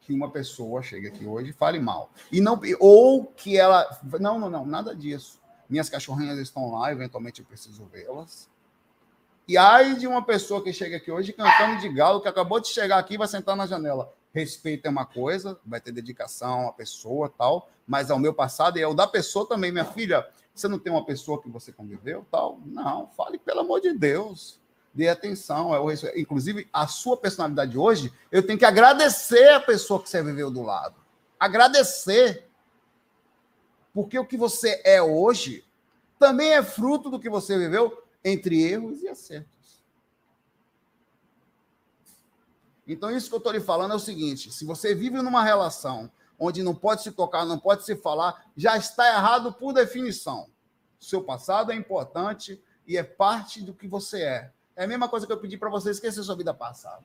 que uma pessoa chegue aqui hoje e fale mal. E não, ou que ela. Não, não, não, nada disso. Minhas cachorrinhas estão lá, eventualmente eu preciso vê-las. E ai de uma pessoa que chega aqui hoje cantando de galo, que acabou de chegar aqui e vai sentar na janela. Respeito é uma coisa, vai ter dedicação à pessoa tal, mas ao meu passado e ao da pessoa também, minha filha. Você não tem uma pessoa que você conviveu tal? Não, fale pelo amor de Deus. Dê atenção. É inclusive, a sua personalidade hoje, eu tenho que agradecer a pessoa que você viveu do lado. Agradecer. Porque o que você é hoje também é fruto do que você viveu entre erros e acertos. Então, isso que eu estou lhe falando é o seguinte: se você vive numa relação onde não pode se tocar, não pode se falar, já está errado por definição. Seu passado é importante e é parte do que você é. É a mesma coisa que eu pedi para você esquecer sua vida passada.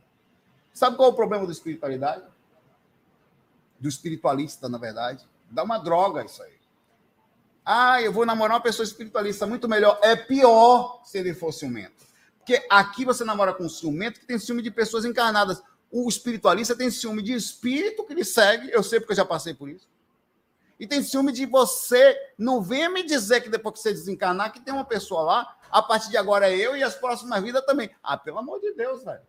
Sabe qual é o problema da espiritualidade? Do espiritualista, na verdade. Dá uma droga isso aí. Ah, eu vou namorar uma pessoa espiritualista, muito melhor. É pior se ele for ciumento. Porque aqui você namora com um ciumento que tem ciúme de pessoas encarnadas o espiritualista tem ciúme de espírito que lhe segue, eu sei porque eu já passei por isso. E tem ciúme de você, não venha me dizer que depois que você desencarnar, que tem uma pessoa lá, a partir de agora é eu e as próximas vidas também. Ah, pelo amor de Deus, velho.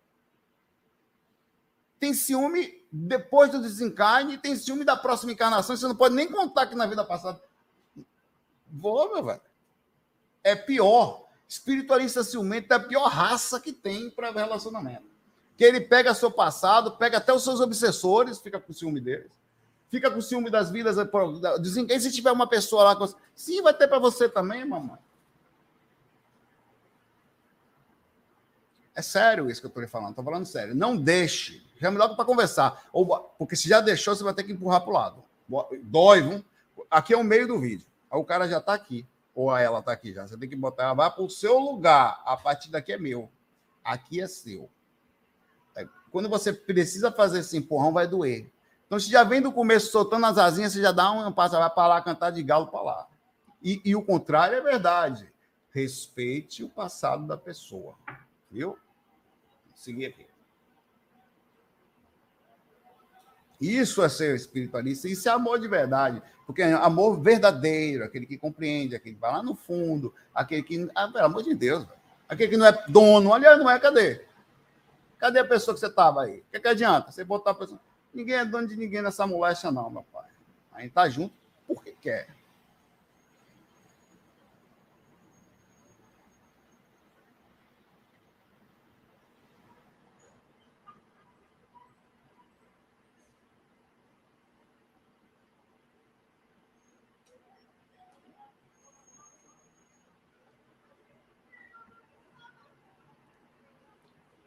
Tem ciúme depois do desencarne, tem ciúme da próxima encarnação, você não pode nem contar que na vida passada. Vou, meu velho. É pior. Espiritualista ciumento é a pior raça que tem para relacionamento que ele pega seu passado, pega até os seus obsessores, fica com ciúme deles, fica com ciúme das vidas. Dizem que se tiver uma pessoa lá, sim, vai ter para você também, mamãe. É sério isso que eu estou lhe falando, estou falando sério. Não deixe, me dá para conversar. Ou, porque se já deixou, você vai ter que empurrar para o lado. Dói, viu? Aqui é o meio do vídeo. O cara já está aqui, ou ela está aqui já. Você tem que botar ela, vai para o seu lugar. A partir daqui é meu. Aqui é seu quando você precisa fazer esse empurrão, vai doer. Então, se já vem do começo soltando as asinhas, você já dá um passo, vai para lá cantar de galo para lá. E, e, o contrário é verdade. Respeite o passado da pessoa. Viu? Vou seguir aqui. Isso é ser espiritualista, isso é amor de verdade. Porque é amor verdadeiro, aquele que compreende, aquele que vai lá no fundo, aquele que. Ah, pelo amor de Deus, aquele que não é dono, aliás, não é, cadê? Cadê a pessoa que você estava aí? O que, que adianta? Você botar a pessoa. Ninguém é dono de ninguém nessa moléstia, não, meu pai. A gente tá junto porque quer.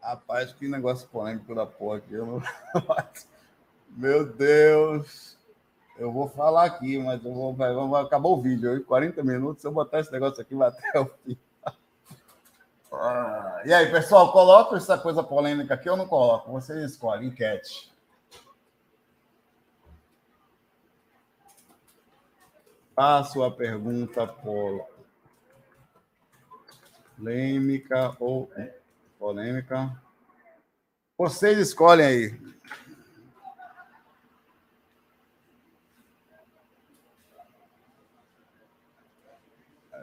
Rapaz, que negócio polêmico da porra aqui. Não... Meu Deus. Eu vou falar aqui, mas eu vou, vai, vai, acabar o vídeo. 40 minutos, se eu botar esse negócio aqui, vai até o fim. Ah, e aí, pessoal, coloca essa coisa polêmica aqui ou não coloco? Vocês escolhem, enquete. Faço a pergunta polêmica ou polêmica. Vocês escolhem aí.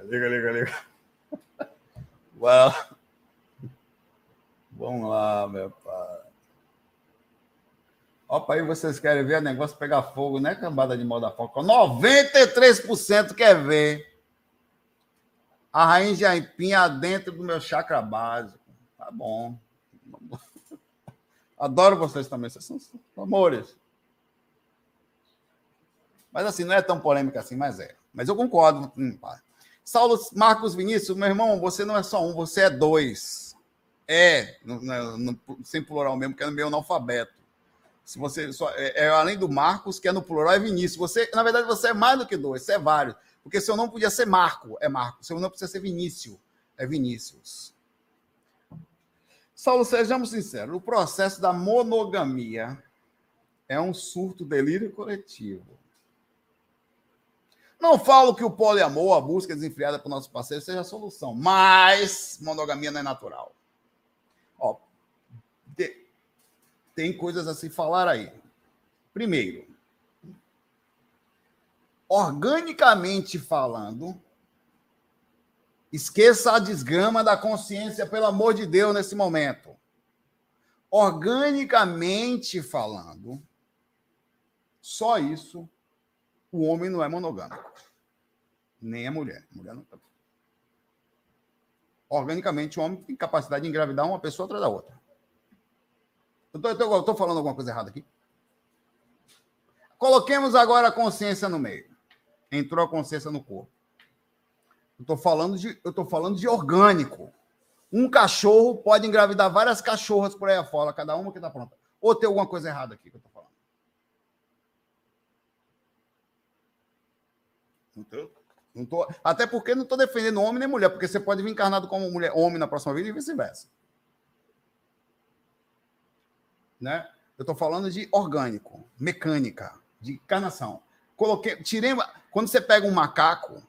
Liga, liga, liga. Well, vamos lá, meu pai. Opa, aí vocês querem ver o negócio pegar fogo, né, cambada de moda foca? 93% quer ver a rainha aipinha dentro do meu chakra básico. Tá bom. Adoro vocês também, vocês são amores. Mas assim, não é tão polêmica assim, mas é. Mas eu concordo. Hum, Saulo Marcos Vinícius, meu irmão, você não é só um, você é dois. É, no, no, sem plural mesmo, que é no meu analfabeto. Se você só, é, é, além do Marcos, que é no plural, é Vinícius. Você, na verdade, você é mais do que dois, você é vários. Porque seu nome podia ser Marco, é Marco. Seu nome precisa ser Vinícius, é Vinícius. Saulo, sejamos sinceros, o processo da monogamia é um surto delírio coletivo. Não falo que o poliamor, a busca desenfreada para o nosso parceiro, seja a solução, mas monogamia não é natural. Ó, tem coisas a se falar aí. Primeiro, organicamente falando, esqueça a desgrama da consciência, pelo amor de Deus, nesse momento. Organicamente falando, só isso o homem não é monogâmico. Nem a mulher. A mulher não. Organicamente, o homem tem capacidade de engravidar uma pessoa atrás da outra. Eu estou falando alguma coisa errada aqui? Coloquemos agora a consciência no meio. Entrou a consciência no corpo. Eu estou falando de, eu tô falando de orgânico. Um cachorro pode engravidar várias cachorras por aí afora, cada uma que está pronta. Ou tem alguma coisa errada aqui que eu estou falando? Não tô, não tô, até porque não estou defendendo homem nem mulher, porque você pode vir encarnado como mulher, homem na próxima vida e vice-versa. Né? Eu estou falando de orgânico, mecânica, de encarnação. Coloquei, tirei, quando você pega um macaco,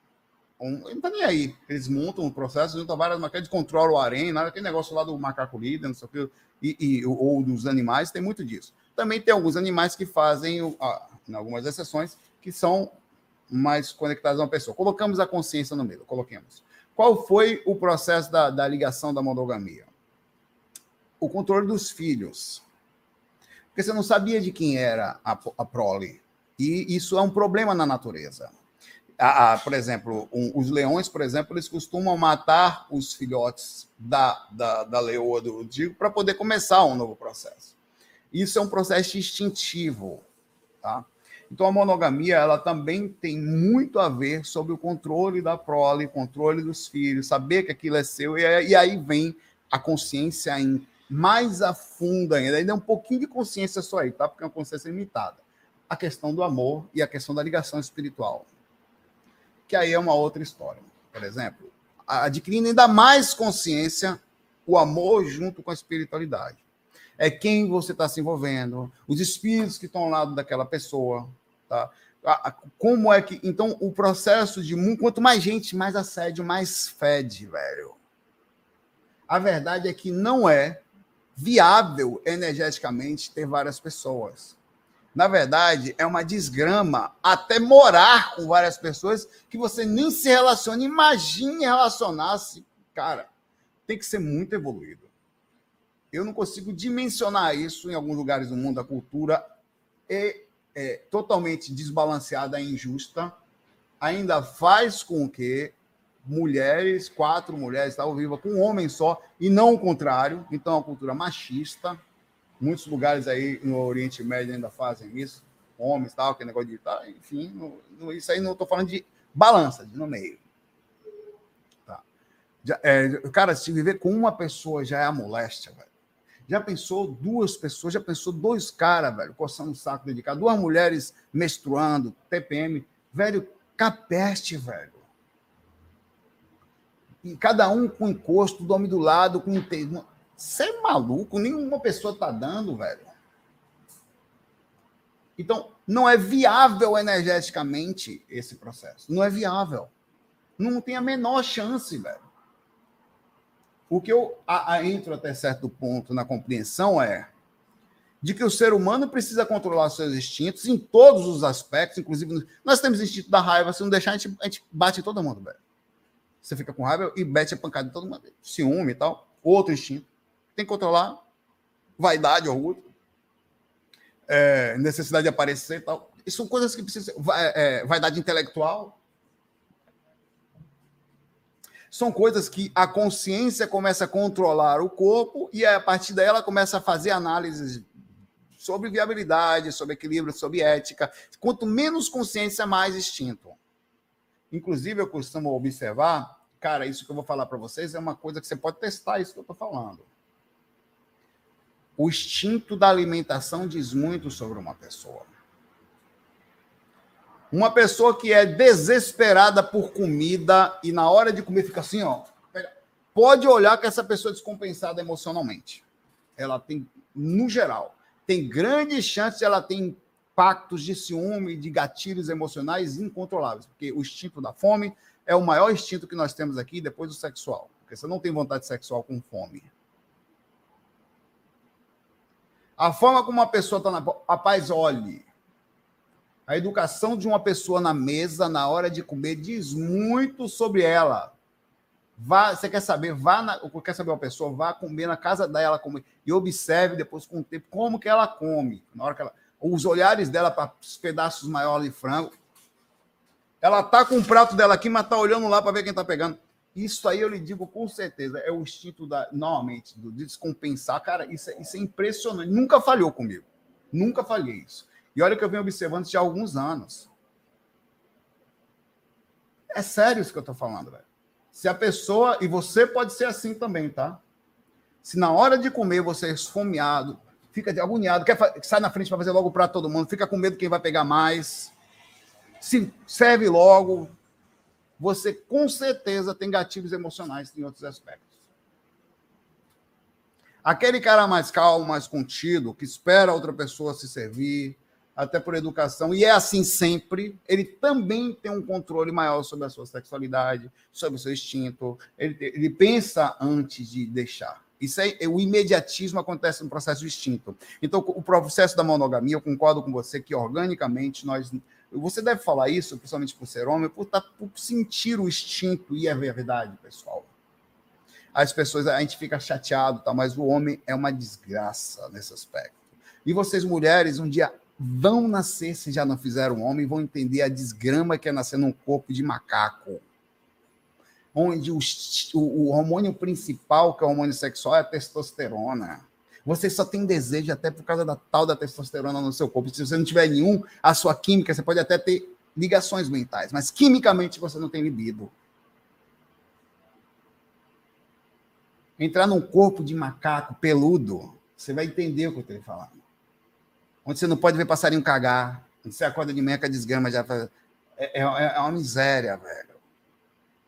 não está nem aí. Eles montam um processo, juntam várias de controlam o harém, nada, aquele negócio lá do macaco líder, não sei o que, e, e, ou dos animais, tem muito disso. Também tem alguns animais que fazem, ah, em algumas exceções, que são mais conectados a uma pessoa. Colocamos a consciência no meio, coloquemos. Qual foi o processo da, da ligação da monogamia? O controle dos filhos. Porque você não sabia de quem era a, a prole. E isso é um problema na natureza. A, a, por exemplo, um, os leões, por exemplo, eles costumam matar os filhotes da, da, da leoa do digo para poder começar um novo processo. Isso é um processo instintivo. Tá? Então, a monogamia ela também tem muito a ver sobre o controle da prole, controle dos filhos, saber que aquilo é seu, e aí vem a consciência em mais a fundo ainda, ainda é um pouquinho de consciência só aí, tá? Porque é uma consciência limitada. A questão do amor e a questão da ligação espiritual. Que aí é uma outra história. Por exemplo, adquirindo ainda mais consciência o amor junto com a espiritualidade é quem você está se envolvendo, os espíritos que estão ao lado daquela pessoa, tá? Como é que. Então, o processo de. Quanto mais gente, mais assédio, mais fede, velho. A verdade é que não é viável energeticamente ter várias pessoas. Na verdade, é uma desgrama até morar com várias pessoas que você nem se relaciona. Imagine relacionar-se. Cara, tem que ser muito evoluído. Eu não consigo dimensionar isso em alguns lugares do mundo. A cultura é, é totalmente desbalanceada e injusta. Ainda faz com que mulheres, quatro mulheres, estavam vivas com um homem só, e não o contrário. Então, é uma cultura machista. Muitos lugares aí no Oriente Médio ainda fazem isso. Homens, tal, aquele negócio de. Tá, enfim, no, no, isso aí não estou falando de balança, de no meio. Tá. Já, é, cara, se viver com uma pessoa já é a moléstia, velho. Já pensou duas pessoas, já pensou dois caras, velho, coçando o saco dedicado, duas mulheres menstruando, TPM, velho, capeste, velho. E cada um com encosto, dorme do lado, com. Você é maluco? Nenhuma pessoa está dando, velho. Então, não é viável energeticamente esse processo. Não é viável. Não tem a menor chance, velho. O que eu a, a, entro até certo ponto na compreensão é de que o ser humano precisa controlar seus instintos em todos os aspectos, inclusive nós temos instinto da raiva, se não deixar a gente, a gente bate em todo mundo, velho. Você fica com raiva e bate a pancada em todo mundo, ciúme e tal, outro instinto. Tem que controlar vaidade, orgulho, é, necessidade de aparecer e tal. Isso são coisas que precisam. É, vaidade intelectual, são coisas que a consciência começa a controlar o corpo e a partir dela começa a fazer análises sobre viabilidade, sobre equilíbrio, sobre ética. Quanto menos consciência, mais instinto. Inclusive, eu costumo observar, cara, isso que eu vou falar para vocês é uma coisa que você pode testar, isso que eu estou falando. O instinto da alimentação diz muito sobre uma pessoa. Uma pessoa que é desesperada por comida e na hora de comer fica assim, ó. Pode olhar que essa pessoa é descompensada emocionalmente. Ela tem, no geral, tem grandes chances de ela ter impactos de ciúme, de gatilhos emocionais incontroláveis, porque o instinto da fome é o maior instinto que nós temos aqui depois do sexual. Porque você não tem vontade sexual com fome. A forma como uma pessoa está na. Rapaz, olhe, a educação de uma pessoa na mesa, na hora de comer, diz muito sobre ela. Vá, você quer saber, vá na, quer saber uma pessoa, vá comer na casa dela comer, e observe depois com o tempo como que ela come. Na hora que ela, os olhares dela para os pedaços maiores de frango. Ela tá com o prato dela aqui, mas tá olhando lá para ver quem tá pegando. Isso aí eu lhe digo com certeza, é o instinto da, normalmente, do descompensar. Cara, isso é, isso é impressionante. Nunca falhou comigo. Nunca falhei isso. E olha que eu venho observando isso há alguns anos. É sério isso que eu estou falando, velho. Se a pessoa, e você pode ser assim também, tá? Se na hora de comer você é esfomeado, fica agoniado, quer sai na frente para fazer logo para todo mundo, fica com medo quem vai pegar mais, se serve logo, você com certeza tem gatilhos emocionais em outros aspectos. Aquele cara mais calmo, mais contido, que espera outra pessoa se servir, até por educação, e é assim sempre, ele também tem um controle maior sobre a sua sexualidade, sobre o seu instinto, ele, ele pensa antes de deixar. Isso é, o imediatismo acontece no processo do instinto. Então, o processo da monogamia, eu concordo com você que organicamente nós. Você deve falar isso, principalmente por ser homem, por, tá, por sentir o instinto, e é verdade, pessoal. As pessoas, a gente fica chateado, tá? mas o homem é uma desgraça nesse aspecto. E vocês, mulheres, um dia vão nascer, se já não fizeram homem, vão entender a desgrama que é nascer num corpo de macaco. Onde o, o, o hormônio principal, que é o hormônio sexual, é a testosterona. Você só tem desejo até por causa da tal da testosterona no seu corpo. Se você não tiver nenhum, a sua química, você pode até ter ligações mentais, mas quimicamente você não tem libido. Entrar num corpo de macaco peludo, você vai entender o que eu estou falando onde você não pode ver passarinho cagar, onde você acorda de manhã com a desgrama já faz... é, é, é, uma miséria, velho.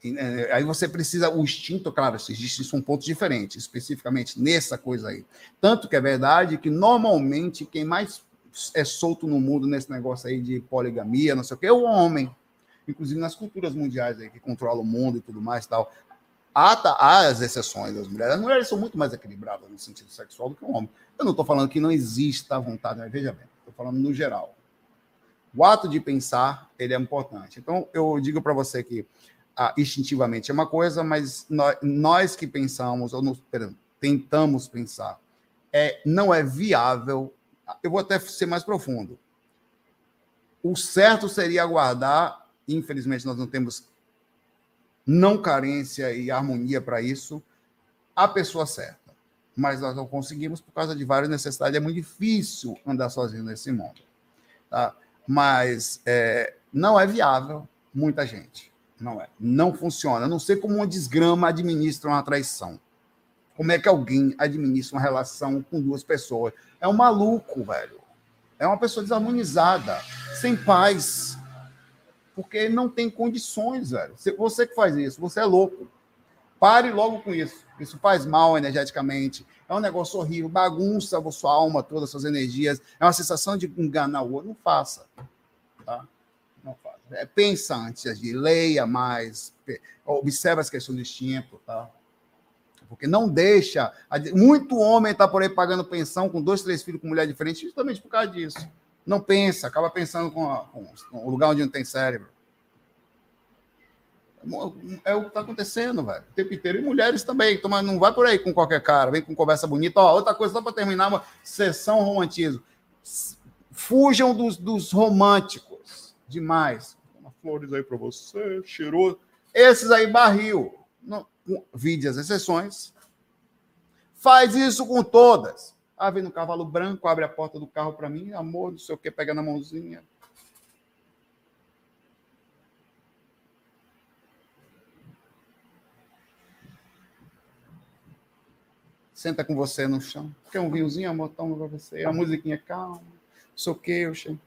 E, é, aí você precisa, o instinto, claro, existem são pontos diferentes, especificamente nessa coisa aí. Tanto que é verdade que normalmente quem mais é solto no mundo nesse negócio aí de poligamia, não sei o que, é o homem. Inclusive nas culturas mundiais aí que controlam o mundo e tudo mais e tal. Há, tá, há as exceções das mulheres. As mulheres são muito mais equilibradas no sentido sexual do que o homem. Eu não estou falando que não exista a vontade, mas veja bem, estou falando no geral. O ato de pensar, ele é importante. Então, eu digo para você que ah, instintivamente é uma coisa, mas nós, que pensamos, ou nos, perdão, tentamos pensar, é, não é viável. Eu vou até ser mais profundo. O certo seria aguardar, infelizmente nós não temos não carência e harmonia para isso, a pessoa certa. Mas nós não conseguimos por causa de várias necessidades. É muito difícil andar sozinho nesse mundo. Tá? Mas é, não é viável muita gente. Não é. Não funciona. não sei como uma desgrama administra uma traição. Como é que alguém administra uma relação com duas pessoas? É um maluco, velho. É uma pessoa desarmonizada, sem paz. Porque não tem condições, velho. Você que faz isso, você é louco. Pare logo com isso. Isso faz mal energeticamente. É um negócio horrível, bagunça a sua alma toda, suas energias. É uma sensação de enganar o outro. Não faça. Tá? Não faça. É, pensa antes de agir, leia mais, observe as questões do instinto, tá? Porque não deixa. Muito homem está por aí pagando pensão com dois, três filhos com mulher diferente, justamente por causa disso. Não pensa, acaba pensando com, a, com o lugar onde não tem cérebro. É o que está acontecendo, velho. O tempo inteiro. E mulheres também. Toma, não vai por aí com qualquer cara. Vem com conversa bonita. Ó, outra coisa, só para terminar, uma sessão romantismo. Fujam dos, dos românticos. Demais. Flores aí para você, cheiroso. Esses aí, barril. Não, vide as exceções. Faz isso com todas. Ah, vem no cavalo branco, abre a porta do carro para mim, amor, não sei o que, pega na mãozinha. Senta com você no chão. Quer um vinhozinho, amor? Toma para você. A musiquinha calma. Soqueio, cheio.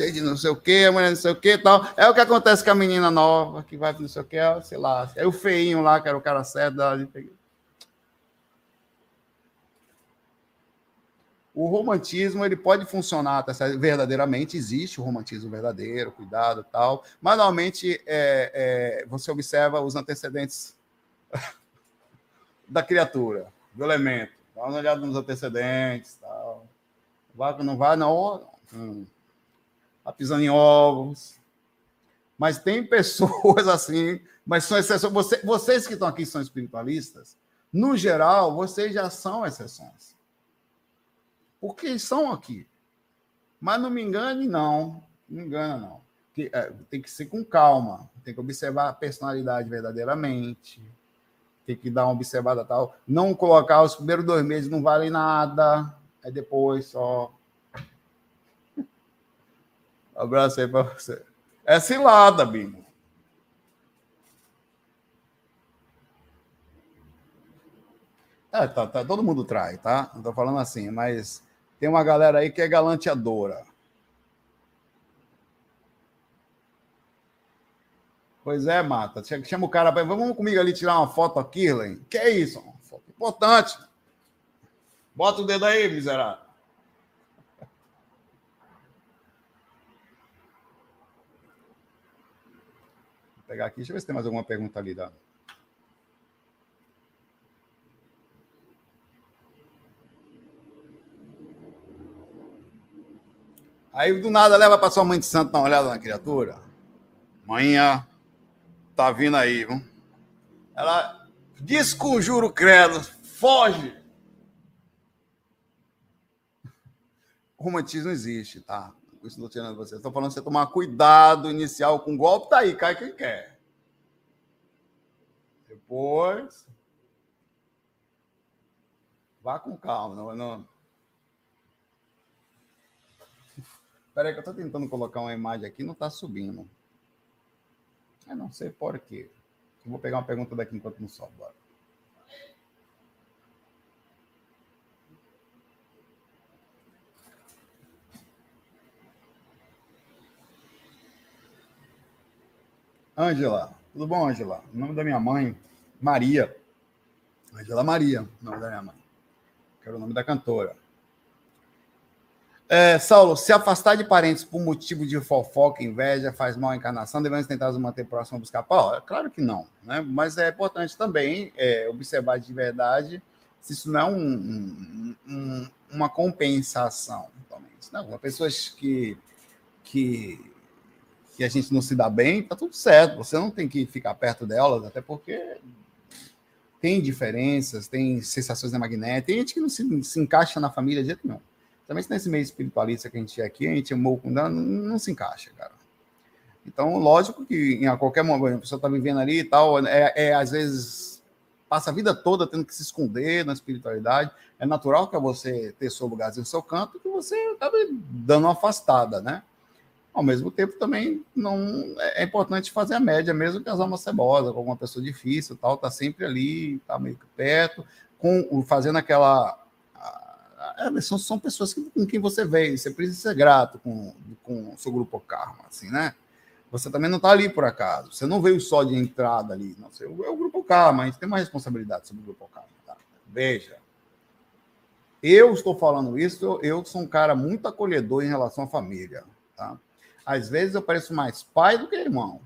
Cheio de não sei o quê, a mulher não sei o quê tal. É o que acontece com a menina nova, que vai não sei o quê, sei lá. É o feinho lá, que era o cara certo. O romantismo ele pode funcionar, tá verdadeiramente existe o romantismo verdadeiro, cuidado tal, mas normalmente é, é, você observa os antecedentes da criatura, do elemento. Dá uma olhada nos antecedentes, tal. Vai, não vai, não. Hum tá pisando em ovos. Mas tem pessoas assim, mas são exceções. Você, vocês que estão aqui são espiritualistas, no geral, vocês já são exceções. Porque são aqui. Mas não me engane, não. Não me engana, não. Que, é, tem que ser com calma. Tem que observar a personalidade verdadeiramente. Tem que dar uma observada tal. Não colocar os primeiros dois meses não vale nada. Aí depois só abraço aí para você. É cilada, Binho. É, tá, tá, todo mundo trai, tá? Não tô falando assim, mas tem uma galera aí que é galanteadora. Pois é, Mata. Chama o cara para. Vamos comigo ali tirar uma foto aqui, Len. Que é isso? Uma foto importante. Bota o dedo aí, miserável. Pegar aqui. Deixa eu ver se tem mais alguma pergunta ali. Da... Aí do nada leva para sua mãe de santo dar uma olhada na criatura. Manhã tá vindo aí, viu? Ela desconjura o credo, foge. O romantismo existe, tá? Isso tirando você. Estou falando você tomar cuidado inicial com golpe, tá aí, cai quem quer. Depois. Vá com calma. Não, não... Espera aí que eu estou tentando colocar uma imagem aqui não está subindo. Eu não sei por quê. Eu vou pegar uma pergunta daqui enquanto não sobe. Bora. Ângela. Tudo bom, Ângela? O nome da minha mãe, Maria. Ângela Maria, o nome da minha mãe. Quero o nome da cantora. É, Saulo, se afastar de parentes por motivo de fofoca, inveja, faz mal à encarnação, devemos tentar nos manter próximo a buscar pau? Claro que não, né? mas é importante também é, observar de verdade se isso não é um, um, uma compensação. Não, pessoas que, que que a gente não se dá bem, tá tudo certo. Você não tem que ficar perto delas, até porque tem diferenças, tem sensações da magnética, tem gente que não se, se, encaixa na família de jeito nenhum. Também nesse meio espiritualista que a gente é aqui, a gente amou com não, não se encaixa, cara. Então, lógico que em qualquer momento a pessoa está vivendo ali e tal, é, é, às vezes passa a vida toda tendo que se esconder na espiritualidade. É natural que você ter seu lugarzinho, seu canto, que você acaba dando uma afastada, né? Ao mesmo tempo, também não é importante fazer a média, mesmo que as almas com alguma pessoa difícil, tal, tá sempre ali, tá meio que perto, com fazendo aquela é, são, são pessoas que, com quem você veio, você precisa ser grato com, com o seu grupo Karma, assim, né? Você também não está ali por acaso, você não veio só de entrada ali, não, você, é o grupo Karma, a gente tem uma responsabilidade sobre o grupo Karma, tá? Veja, eu estou falando isso, eu, eu sou um cara muito acolhedor em relação à família, tá? Às vezes eu pareço mais pai do que irmão.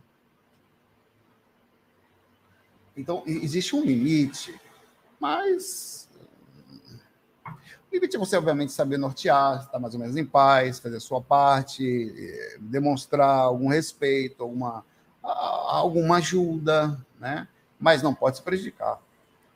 Então, existe um limite, mas limite é você, obviamente, saber nortear, estar mais ou menos em paz, fazer a sua parte, eh, demonstrar algum respeito, alguma, alguma ajuda, né? mas não pode se prejudicar.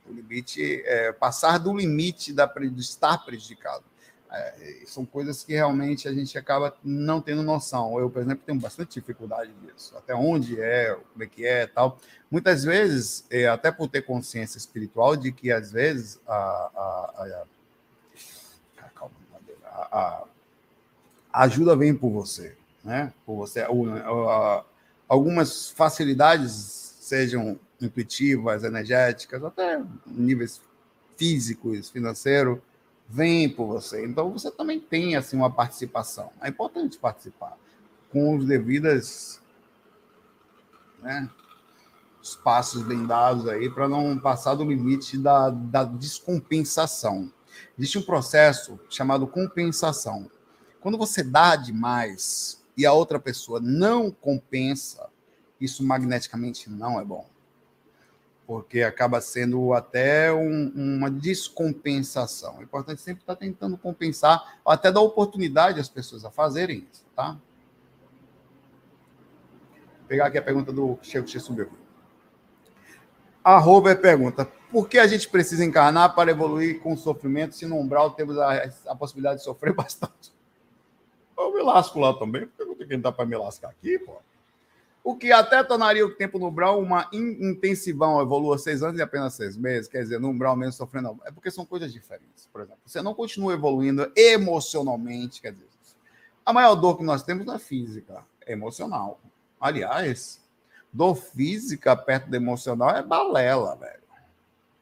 O limite é passar do limite da, de estar prejudicado. É, são coisas que realmente a gente acaba não tendo noção. Eu, por exemplo, tenho bastante dificuldade disso. Até onde é, como é que é tal. Muitas vezes, é, até por ter consciência espiritual de que, às vezes, a, a, a, a, a ajuda vem por você. Né? Por você algumas facilidades, sejam intuitivas, energéticas, até níveis físicos, financeiros, vem por você. Então você também tem assim uma participação. É importante participar com os devidas né, os passos bem dados aí para não passar do limite da, da descompensação. Existe um processo chamado compensação. Quando você dá demais e a outra pessoa não compensa, isso magneticamente não é bom porque acaba sendo até um, uma descompensação. É importante sempre estar tentando compensar, ou até dar oportunidade às pessoas a fazerem isso, tá? Vou pegar aqui a pergunta do Chico X subiu. A Rover pergunta: por que a gente precisa encarnar para evoluir com o sofrimento se no umbral temos a, a possibilidade de sofrer bastante? Eu me lasco lá também, porque eu não tenho que entrar para me lascar aqui, pô o que até tornaria o tempo no umbral uma intensivão, evolua seis anos e apenas seis meses, quer dizer, no umbral menos sofrendo. É porque são coisas diferentes. Por exemplo, você não continua evoluindo emocionalmente, quer dizer, a maior dor que nós temos não é física, é emocional. Aliás, dor física perto do emocional é balela, velho.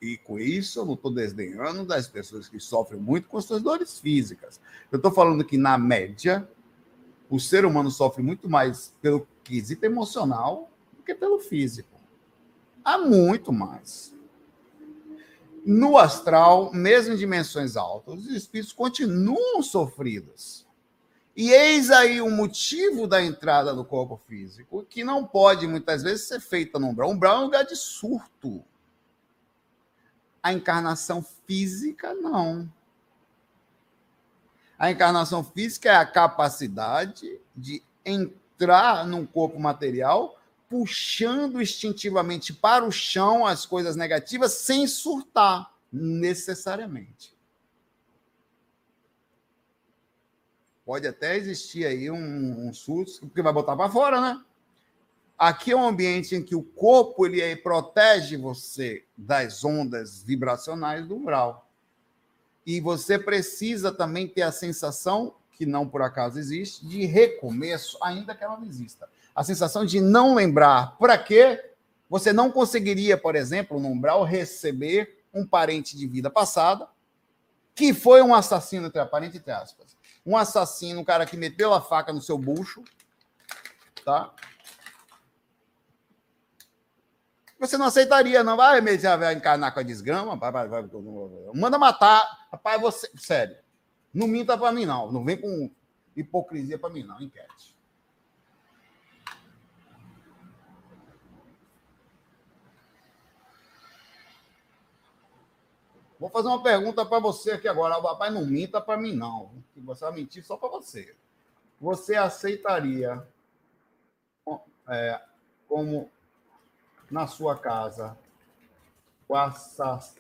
E com isso, eu não estou desdenhando das pessoas que sofrem muito com suas dores físicas. Eu estou falando que, na média, o ser humano sofre muito mais pelo quesito emocional do que pelo físico. Há muito mais. No astral, mesmo em dimensões altas, os espíritos continuam sofridos. E eis aí o motivo da entrada do corpo físico, que não pode muitas vezes ser feita no umbral. O umbral é um lugar de surto. A encarnação física, não. A encarnação física é a capacidade de entrar num corpo material, puxando instintivamente para o chão as coisas negativas sem surtar necessariamente. Pode até existir aí um, um susto, porque vai botar para fora, né? Aqui é um ambiente em que o corpo ele aí protege você das ondas vibracionais do umbral. E você precisa também ter a sensação, que não por acaso existe, de recomeço, ainda que ela não exista. A sensação de não lembrar. Para quê? Você não conseguiria, por exemplo, no umbral, receber um parente de vida passada que foi um assassino, entre parente entre aspas. Um assassino, um cara que meteu a faca no seu bucho, tá? Você não aceitaria, não. Vai, vai encarnar com a desgrama. Vai, vai, vai, manda matar. Rapaz, você. Sério. Não minta para mim, não. Não vem com hipocrisia para mim, não. Enquete. Vou fazer uma pergunta para você aqui agora. Rapaz, não minta para mim, não. Você vai mentir só para você. Você aceitaria é, como na sua casa o assassino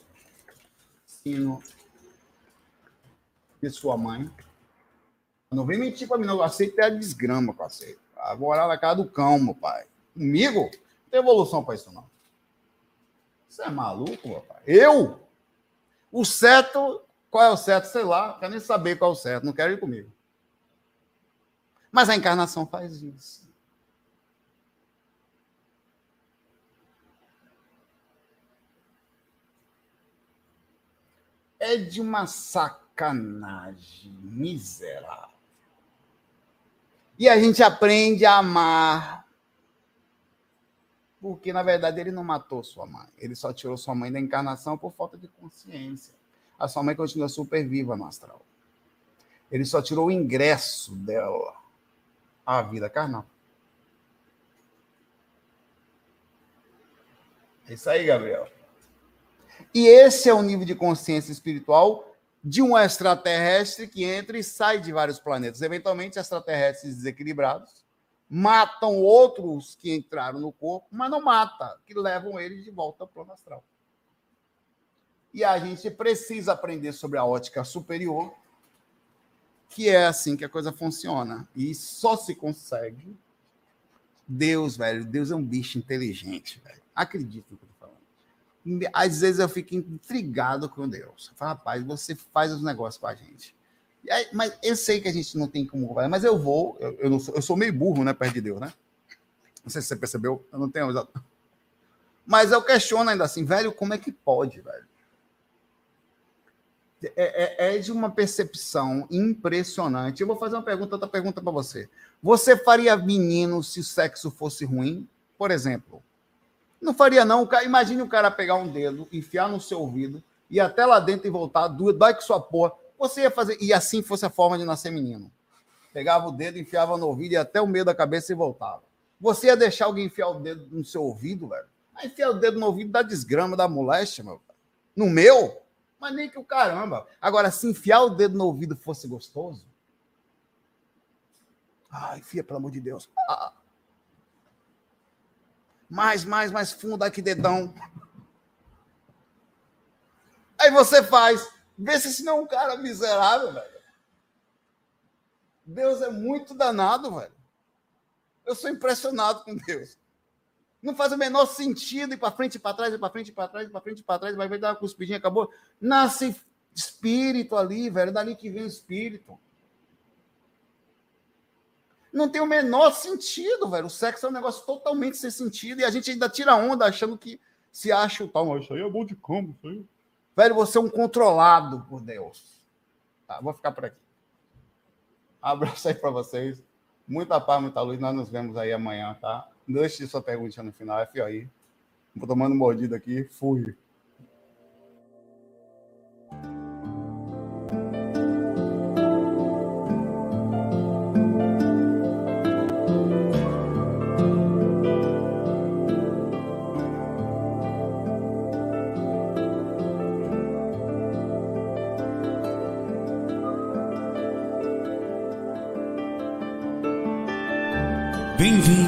de sua mãe. Não vem mentir para mim, não. É a desgrama, parceiro. Agora na casa do cão, meu pai. Comigo? Não tem evolução para isso, não. Você é maluco, rapaz? Eu? O certo, qual é o certo? Sei lá, quero nem saber qual é o certo, não quero ir comigo. Mas a encarnação faz isso. É de uma sacanagem miserável. E a gente aprende a amar. Porque, na verdade, ele não matou sua mãe. Ele só tirou sua mãe da encarnação por falta de consciência. A sua mãe continua super viva no astral. Ele só tirou o ingresso dela à vida carnal. É isso aí, Gabriel. E esse é o nível de consciência espiritual de um extraterrestre que entra e sai de vários planetas. Eventualmente, extraterrestres desequilibrados matam outros que entraram no corpo, mas não mata, que levam eles de volta para o astral. E a gente precisa aprender sobre a ótica superior, que é assim que a coisa funciona. E só se consegue. Deus, velho, Deus é um bicho inteligente, velho. Acredito às vezes eu fico intrigado com Deus. Falo, rapaz, você faz os negócios com a gente. Aí, mas eu sei que a gente não tem como mas eu vou. Eu, eu, sou, eu, sou, meio burro, né, perto de Deus, né? Não sei se você percebeu, eu não tenho. Mas eu questiono ainda assim, velho, como é que pode, velho? É, é, é de uma percepção impressionante. Eu vou fazer uma pergunta, outra pergunta para você. Você faria menino se o sexo fosse ruim? Por exemplo, não faria, não. Imagine o cara pegar um dedo, enfiar no seu ouvido, ir até lá dentro e voltar, dói que sua porra. Você ia fazer. E assim fosse a forma de nascer menino. Pegava o dedo, enfiava no ouvido, e até o meio da cabeça e voltava. Você ia deixar alguém enfiar o dedo no seu ouvido, velho? Aí enfiar o dedo no ouvido da desgrama, da moléstia, meu. No meu? Mas nem que o caramba. Agora, se enfiar o dedo no ouvido fosse gostoso. Ai, enfia, pelo amor de Deus. Ah, mais, mais, mais fundo aqui, dedão. Aí você faz. Vê se esse não é um cara miserável, velho. Deus é muito danado, velho. Eu sou impressionado com Deus. Não faz o menor sentido ir para frente e para trás, ir para frente e para trás, ir para frente e para trás, vai dar uma cuspidinha, acabou. Nasce espírito ali, velho, dali que vem o espírito. Não tem o menor sentido, velho. O sexo é um negócio totalmente sem sentido e a gente ainda tira onda achando que se acha o tal. Isso aí é bom de como, isso aí. Velho, você é um controlado por Deus. Tá, vou ficar por aqui. Abraço aí para vocês. Muita paz, muita luz. Nós nos vemos aí amanhã, tá? Deixe sua pergunta no final, é aí. Vou tomando mordida aqui. Fui.